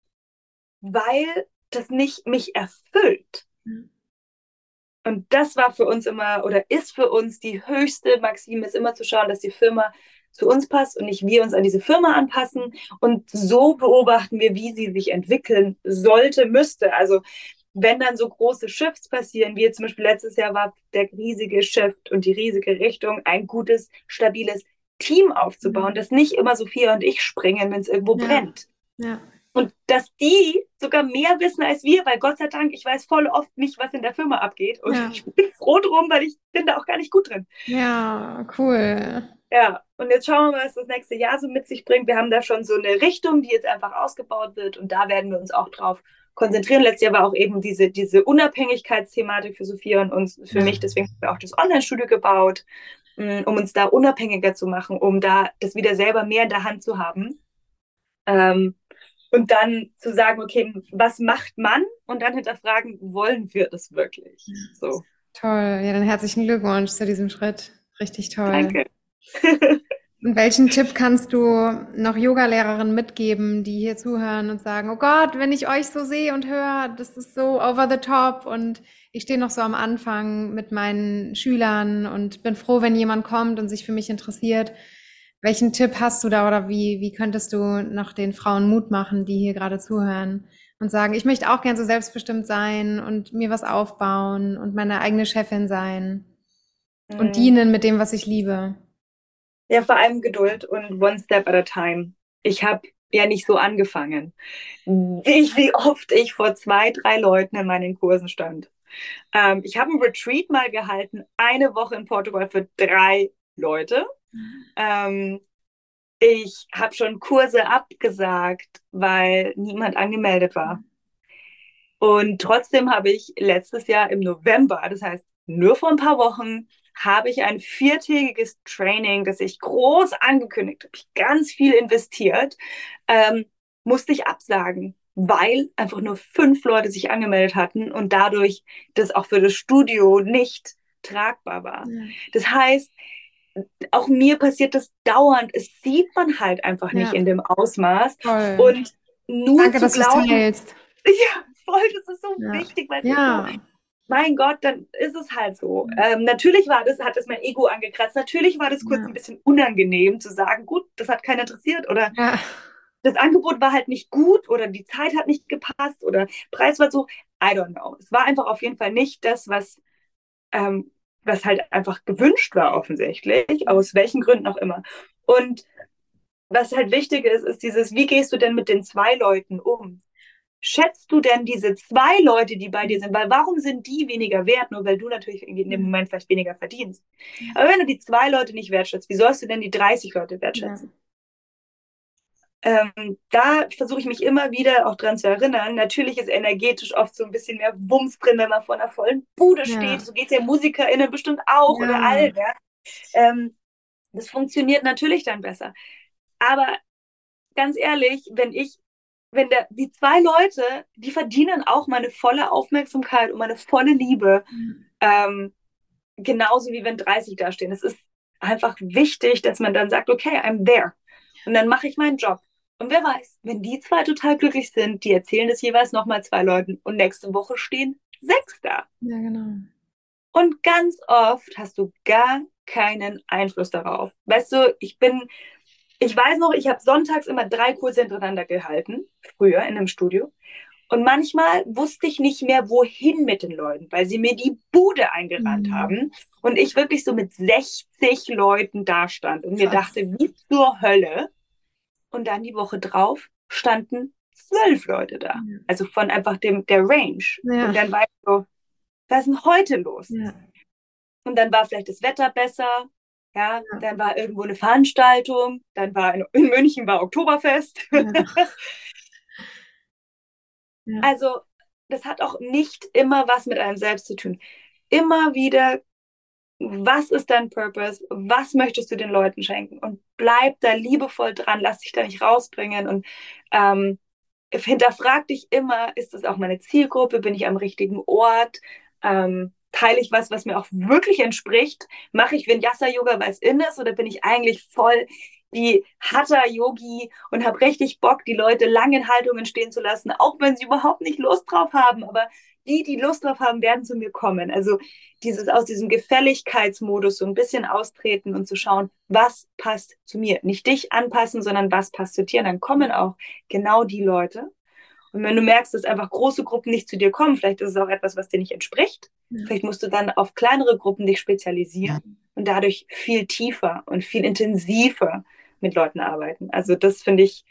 weil das nicht mich erfüllt. Mhm. Und das war für uns immer oder ist für uns die höchste Maxime, ist immer zu schauen, dass die Firma zu uns passt und nicht wir uns an diese Firma anpassen. Und so beobachten wir, wie sie sich entwickeln sollte, müsste. Also wenn dann so große Shifts passieren, wie zum Beispiel letztes Jahr war der riesige Shift und die riesige Richtung, ein gutes, stabiles Team aufzubauen, mhm. das nicht immer Sophia und ich springen, wenn es irgendwo ja. brennt. Ja. Und dass die sogar mehr wissen als wir, weil Gott sei Dank, ich weiß voll oft nicht, was in der Firma abgeht. Und ja. *laughs* ich bin froh drum, weil ich bin da auch gar nicht gut drin. Ja, cool. Ja, und jetzt schauen wir mal, was das nächste Jahr so mit sich bringt. Wir haben da schon so eine Richtung, die jetzt einfach ausgebaut wird und da werden wir uns auch drauf konzentrieren. Letztes Jahr war auch eben diese, diese Unabhängigkeitsthematik für Sophia und uns, für ja. mich. Deswegen haben wir auch das Online-Studio gebaut, mm, um uns da unabhängiger zu machen, um da das wieder selber mehr in der Hand zu haben. Ähm, und dann zu sagen, okay, was macht man? Und dann hinterfragen, wollen wir das wirklich? So. Toll. Ja, dann herzlichen Glückwunsch zu diesem Schritt. Richtig toll. Danke. *laughs* und welchen Tipp kannst du noch Yogalehrerinnen mitgeben, die hier zuhören und sagen, oh Gott, wenn ich euch so sehe und höre, das ist so over the top und ich stehe noch so am Anfang mit meinen Schülern und bin froh, wenn jemand kommt und sich für mich interessiert. Welchen Tipp hast du da oder wie, wie könntest du noch den Frauen Mut machen, die hier gerade zuhören und sagen, ich möchte auch gern so selbstbestimmt sein und mir was aufbauen und meine eigene Chefin sein mhm. und dienen mit dem, was ich liebe? Ja, vor allem Geduld und one step at a time. Ich habe ja nicht so angefangen. Wie, wie oft ich vor zwei, drei Leuten in meinen Kursen stand. Ähm, ich habe ein Retreat mal gehalten, eine Woche in Portugal für drei Leute. Ähm, ich habe schon Kurse abgesagt, weil niemand angemeldet war. Und trotzdem habe ich letztes Jahr im November, das heißt nur vor ein paar Wochen, habe ich ein viertägiges Training, das ich groß angekündigt habe, ganz viel investiert, ähm, musste ich absagen, weil einfach nur fünf Leute sich angemeldet hatten und dadurch das auch für das Studio nicht tragbar war. Ja. Das heißt, auch mir passiert das dauernd. Es sieht man halt einfach nicht ja. in dem Ausmaß. Toll. Und nur Danke, zu dass glauben, teilst. *laughs* Ja, voll, das ist so ja. wichtig, weil ja. so, mein Gott, dann ist es halt so. Ähm, natürlich war das, hat es mein Ego angekratzt. Natürlich war das kurz ein bisschen unangenehm zu sagen, gut, das hat keiner interessiert oder das Angebot war halt nicht gut oder die Zeit hat nicht gepasst oder Preis war so. I don't know. Es war einfach auf jeden Fall nicht das, was ähm, was halt einfach gewünscht war offensichtlich, aus welchen Gründen auch immer. Und was halt wichtig ist, ist dieses, wie gehst du denn mit den zwei Leuten um? Schätzt du denn diese zwei Leute, die bei dir sind? Weil warum sind die weniger wert? Nur weil du natürlich in dem Moment vielleicht weniger verdienst. Aber wenn du die zwei Leute nicht wertschätzt, wie sollst du denn die 30 Leute wertschätzen? Ja. Ähm, da versuche ich mich immer wieder auch dran zu erinnern. Natürlich ist energetisch oft so ein bisschen mehr Wumms drin, wenn man vor einer vollen Bude ja. steht. So geht es ja MusikerInnen bestimmt auch ja. oder allen. Ja? Ähm, das funktioniert natürlich dann besser. Aber ganz ehrlich, wenn ich, wenn der, die zwei Leute, die verdienen auch meine volle Aufmerksamkeit und meine volle Liebe, mhm. ähm, genauso wie wenn 30 da stehen. Es ist einfach wichtig, dass man dann sagt, okay, I'm there. Und dann mache ich meinen Job. Und wer weiß, wenn die zwei total glücklich sind, die erzählen das jeweils nochmal zwei Leuten und nächste Woche stehen sechs da. Ja, genau. Und ganz oft hast du gar keinen Einfluss darauf. Weißt du, ich bin, ich weiß noch, ich habe sonntags immer drei Kurse hintereinander gehalten, früher in einem Studio. Und manchmal wusste ich nicht mehr, wohin mit den Leuten, weil sie mir die Bude eingerannt mhm. haben und ich wirklich so mit 60 Leuten dastand und mir dachte, wie zur Hölle und dann die Woche drauf standen zwölf Leute da. Ja. Also von einfach dem, der Range. Ja. Und dann war ich so, was ist denn heute los? Ja. Und dann war vielleicht das Wetter besser. Ja, dann war irgendwo eine Veranstaltung. Dann war in, in München war Oktoberfest. *laughs* also, das hat auch nicht immer was mit einem selbst zu tun. Immer wieder was ist dein Purpose, was möchtest du den Leuten schenken? Und bleib da liebevoll dran, lass dich da nicht rausbringen und ähm, hinterfrag dich immer, ist das auch meine Zielgruppe, bin ich am richtigen Ort, ähm, teile ich was, was mir auch wirklich entspricht, mache ich Vinyasa-Yoga, weil es in ist oder bin ich eigentlich voll die Hatha-Yogi und habe richtig Bock, die Leute lange in Haltungen stehen zu lassen, auch wenn sie überhaupt nicht Lust drauf haben, aber die, die Lust drauf haben, werden zu mir kommen. Also dieses aus diesem Gefälligkeitsmodus so ein bisschen austreten und zu schauen, was passt zu mir. Nicht dich anpassen, sondern was passt zu dir. Und dann kommen auch genau die Leute. Und wenn du merkst, dass einfach große Gruppen nicht zu dir kommen, vielleicht ist es auch etwas, was dir nicht entspricht. Ja. Vielleicht musst du dann auf kleinere Gruppen dich spezialisieren ja. und dadurch viel tiefer und viel intensiver mit Leuten arbeiten. Also das finde ich,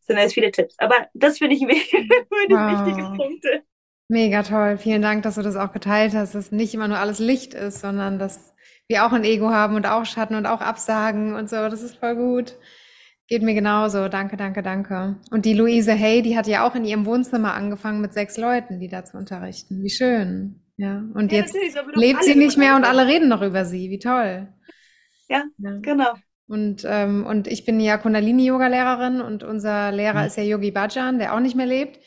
sind jetzt viele Tipps. Aber das finde ich, *laughs* wow. wichtige Punkte. Mega toll. Vielen Dank, dass du das auch geteilt hast, dass nicht immer nur alles Licht ist, sondern dass wir auch ein Ego haben und auch Schatten und auch Absagen und so. Das ist voll gut. Geht mir genauso. Danke, danke, danke. Und die Luise Hay, die hat ja auch in ihrem Wohnzimmer angefangen mit sechs Leuten, die da zu unterrichten. Wie schön. Ja. Und ja, jetzt lebt sie nicht mehr und alle reden noch über sie. Wie toll. Ja, ja. genau. Und, ähm, und ich bin ja Kundalini-Yoga-Lehrerin und unser Lehrer mhm. ist ja Yogi Bhajan, der auch nicht mehr lebt.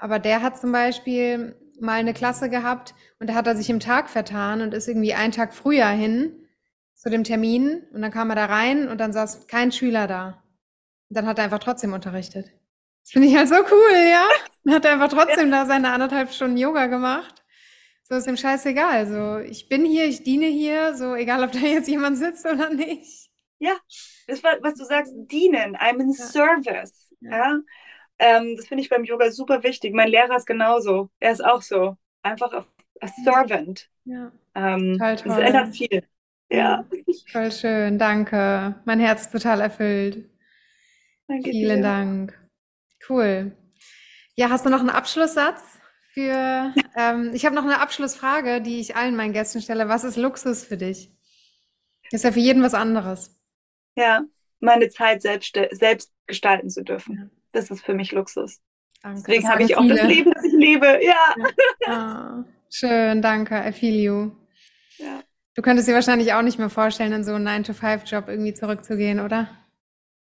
Aber der hat zum Beispiel mal eine Klasse gehabt und da hat er sich im Tag vertan und ist irgendwie einen Tag früher hin zu dem Termin und dann kam er da rein und dann saß kein Schüler da. Und dann hat er einfach trotzdem unterrichtet. Das finde ich halt so cool, ja? Dann hat er einfach trotzdem da seine anderthalb Stunden Yoga gemacht. So ist ihm scheißegal. So, ich bin hier, ich diene hier, so egal, ob da jetzt jemand sitzt oder nicht. Ja, das war, was du sagst, dienen. I'm in ja. service. Ja. ja? Ähm, das finde ich beim Yoga super wichtig. Mein Lehrer ist genauso. Er ist auch so. Einfach a, a servant. Ja. Ähm. Das ändert viel. Ja. Voll schön. Danke. Mein Herz ist total erfüllt. Danke Vielen dir. Dank. Cool. Ja, hast du noch einen Abschlusssatz? Für, ähm, ich habe noch eine Abschlussfrage, die ich allen meinen Gästen stelle. Was ist Luxus für dich? Ist ja für jeden was anderes. Ja, meine Zeit selbst, selbst gestalten zu dürfen. Das ist für mich Luxus. Danke. Deswegen habe ich auch das Leben, das ich lebe. Ja. ja. Schön, danke. I feel you. Ja. Du könntest dir wahrscheinlich auch nicht mehr vorstellen, in so einen 9-to-5-Job irgendwie zurückzugehen, oder?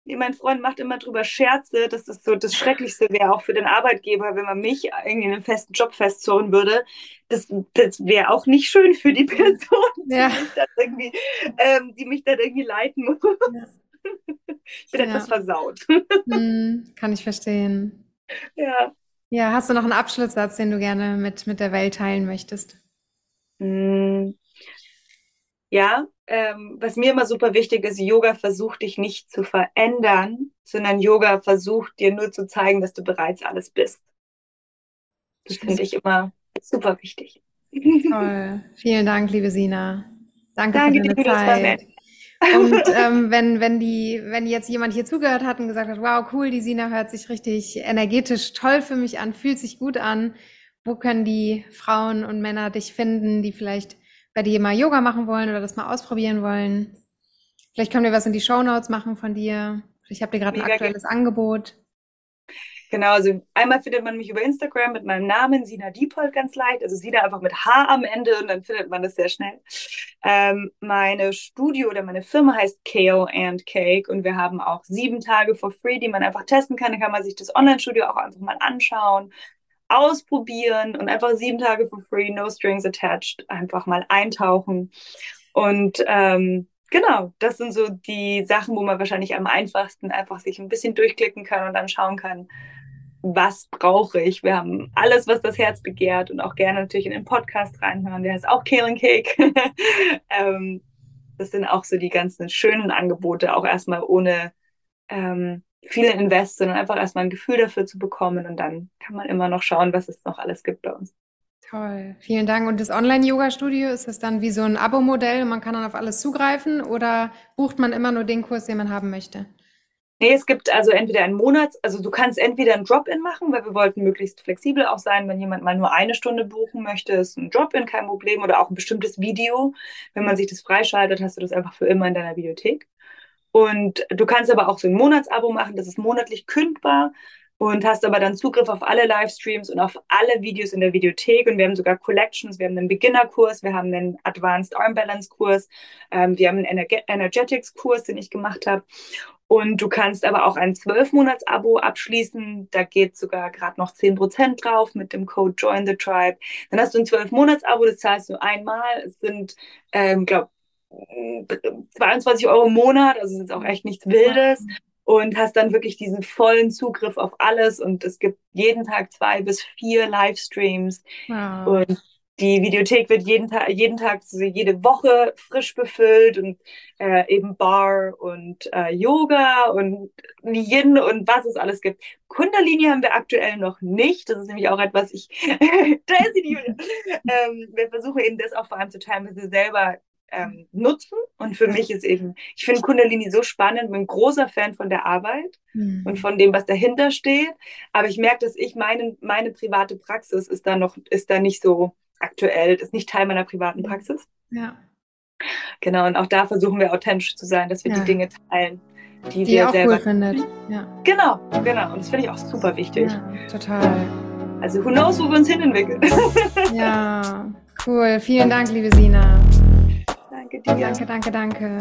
Nee, mein Freund macht immer drüber Scherze, dass das so das Schrecklichste wäre, auch für den Arbeitgeber, wenn man mich irgendwie in einen festen Job festzurren würde. Das, das wäre auch nicht schön für die Person, ja. die, mich dann irgendwie, ähm, die mich dann irgendwie leiten muss. Ja. *laughs* ich bin ja. etwas versaut. Hm, kann ich verstehen. Ja. Ja, hast du noch einen Abschlusssatz, den du gerne mit, mit der Welt teilen möchtest? Hm. Ja, ähm, was mir immer super wichtig ist, Yoga versucht dich nicht zu verändern, sondern Yoga versucht dir nur zu zeigen, dass du bereits alles bist. Das finde ich immer super wichtig. Toll. Vielen Dank, liebe Sina. Danke, Danke für deine Zeit. Und *laughs* ähm, wenn, wenn die, wenn jetzt jemand hier zugehört hat und gesagt hat, wow, cool, die Sina hört sich richtig energetisch toll für mich an, fühlt sich gut an, wo können die Frauen und Männer dich finden, die vielleicht bei dir mal Yoga machen wollen oder das mal ausprobieren wollen? Vielleicht können wir was in die Show Notes machen von dir. Ich habe dir gerade ein aktuelles Angebot. Genau, also einmal findet man mich über Instagram mit meinem Namen, Sina Diepold, ganz leicht. Also Sina einfach mit H am Ende und dann findet man das sehr schnell. Ähm, meine Studio oder meine Firma heißt Kale and Cake und wir haben auch sieben Tage for free, die man einfach testen kann. Da kann man sich das Online-Studio auch einfach mal anschauen, ausprobieren und einfach sieben Tage for free, no strings attached, einfach mal eintauchen. Und ähm, genau, das sind so die Sachen, wo man wahrscheinlich am einfachsten einfach sich ein bisschen durchklicken kann und dann schauen kann, was brauche ich. Wir haben alles, was das Herz begehrt und auch gerne natürlich in den Podcast reinhören. Der heißt auch Kale Cake. *laughs* ähm, das sind auch so die ganzen schönen Angebote, auch erstmal ohne ähm, viele Invest, sondern einfach erstmal ein Gefühl dafür zu bekommen und dann kann man immer noch schauen, was es noch alles gibt bei uns. Toll, vielen Dank. Und das Online-Yoga-Studio, ist das dann wie so ein Abo-Modell man kann dann auf alles zugreifen oder bucht man immer nur den Kurs, den man haben möchte? Nee, es gibt also entweder einen Monats, also du kannst entweder ein Drop-in machen, weil wir wollten möglichst flexibel auch sein, wenn jemand mal nur eine Stunde buchen möchte, ist ein Drop-in kein Problem oder auch ein bestimmtes Video. Wenn man sich das freischaltet, hast du das einfach für immer in deiner Bibliothek. Und du kannst aber auch so ein Monatsabo machen, das ist monatlich kündbar und hast aber dann Zugriff auf alle Livestreams und auf alle Videos in der Videothek. Und wir haben sogar Collections, wir haben einen Beginner-Kurs, wir haben einen Advanced Arm Balance-Kurs, ähm, wir haben einen Ener Energetics-Kurs, den ich gemacht habe. Und du kannst aber auch ein 12-Monats-Abo abschließen. Da geht sogar gerade noch 10% drauf mit dem Code Join the Tribe. Dann hast du ein 12-Monats-Abo, das zahlst du einmal. Es sind, ähm, glaube 22 Euro im Monat, also es ist auch echt nichts Wildes. Und hast dann wirklich diesen vollen Zugriff auf alles. Und es gibt jeden Tag zwei bis vier Livestreams. Wow. Und die Videothek wird jeden Tag, jeden Tag, also jede Woche frisch befüllt und äh, eben Bar und äh, Yoga und Yin und was es alles gibt. Kundalini haben wir aktuell noch nicht. Das ist nämlich auch etwas, ich, *laughs* da ist sie, die Julia. *laughs* Ähm, wir versuchen eben das auch vor allem zu teilen, weil sie selber ähm, nutzen. Und für mich ist eben, ich finde Kundalini so spannend, bin ein großer Fan von der Arbeit mhm. und von dem, was dahinter steht. Aber ich merke, dass ich meine, meine private Praxis ist da noch, ist da nicht so aktuell, ist nicht Teil meiner privaten Praxis. Ja. Genau, und auch da versuchen wir authentisch zu sein, dass wir ja. die Dinge teilen, die, die wir auch selber cool findet. Ja. Genau, genau. Und das finde ich auch super wichtig. Ja, total. Also who knows, wo wir uns hin entwickeln. *laughs* ja, cool. Vielen Dank, liebe Sina. Danke dir. Danke, danke, danke.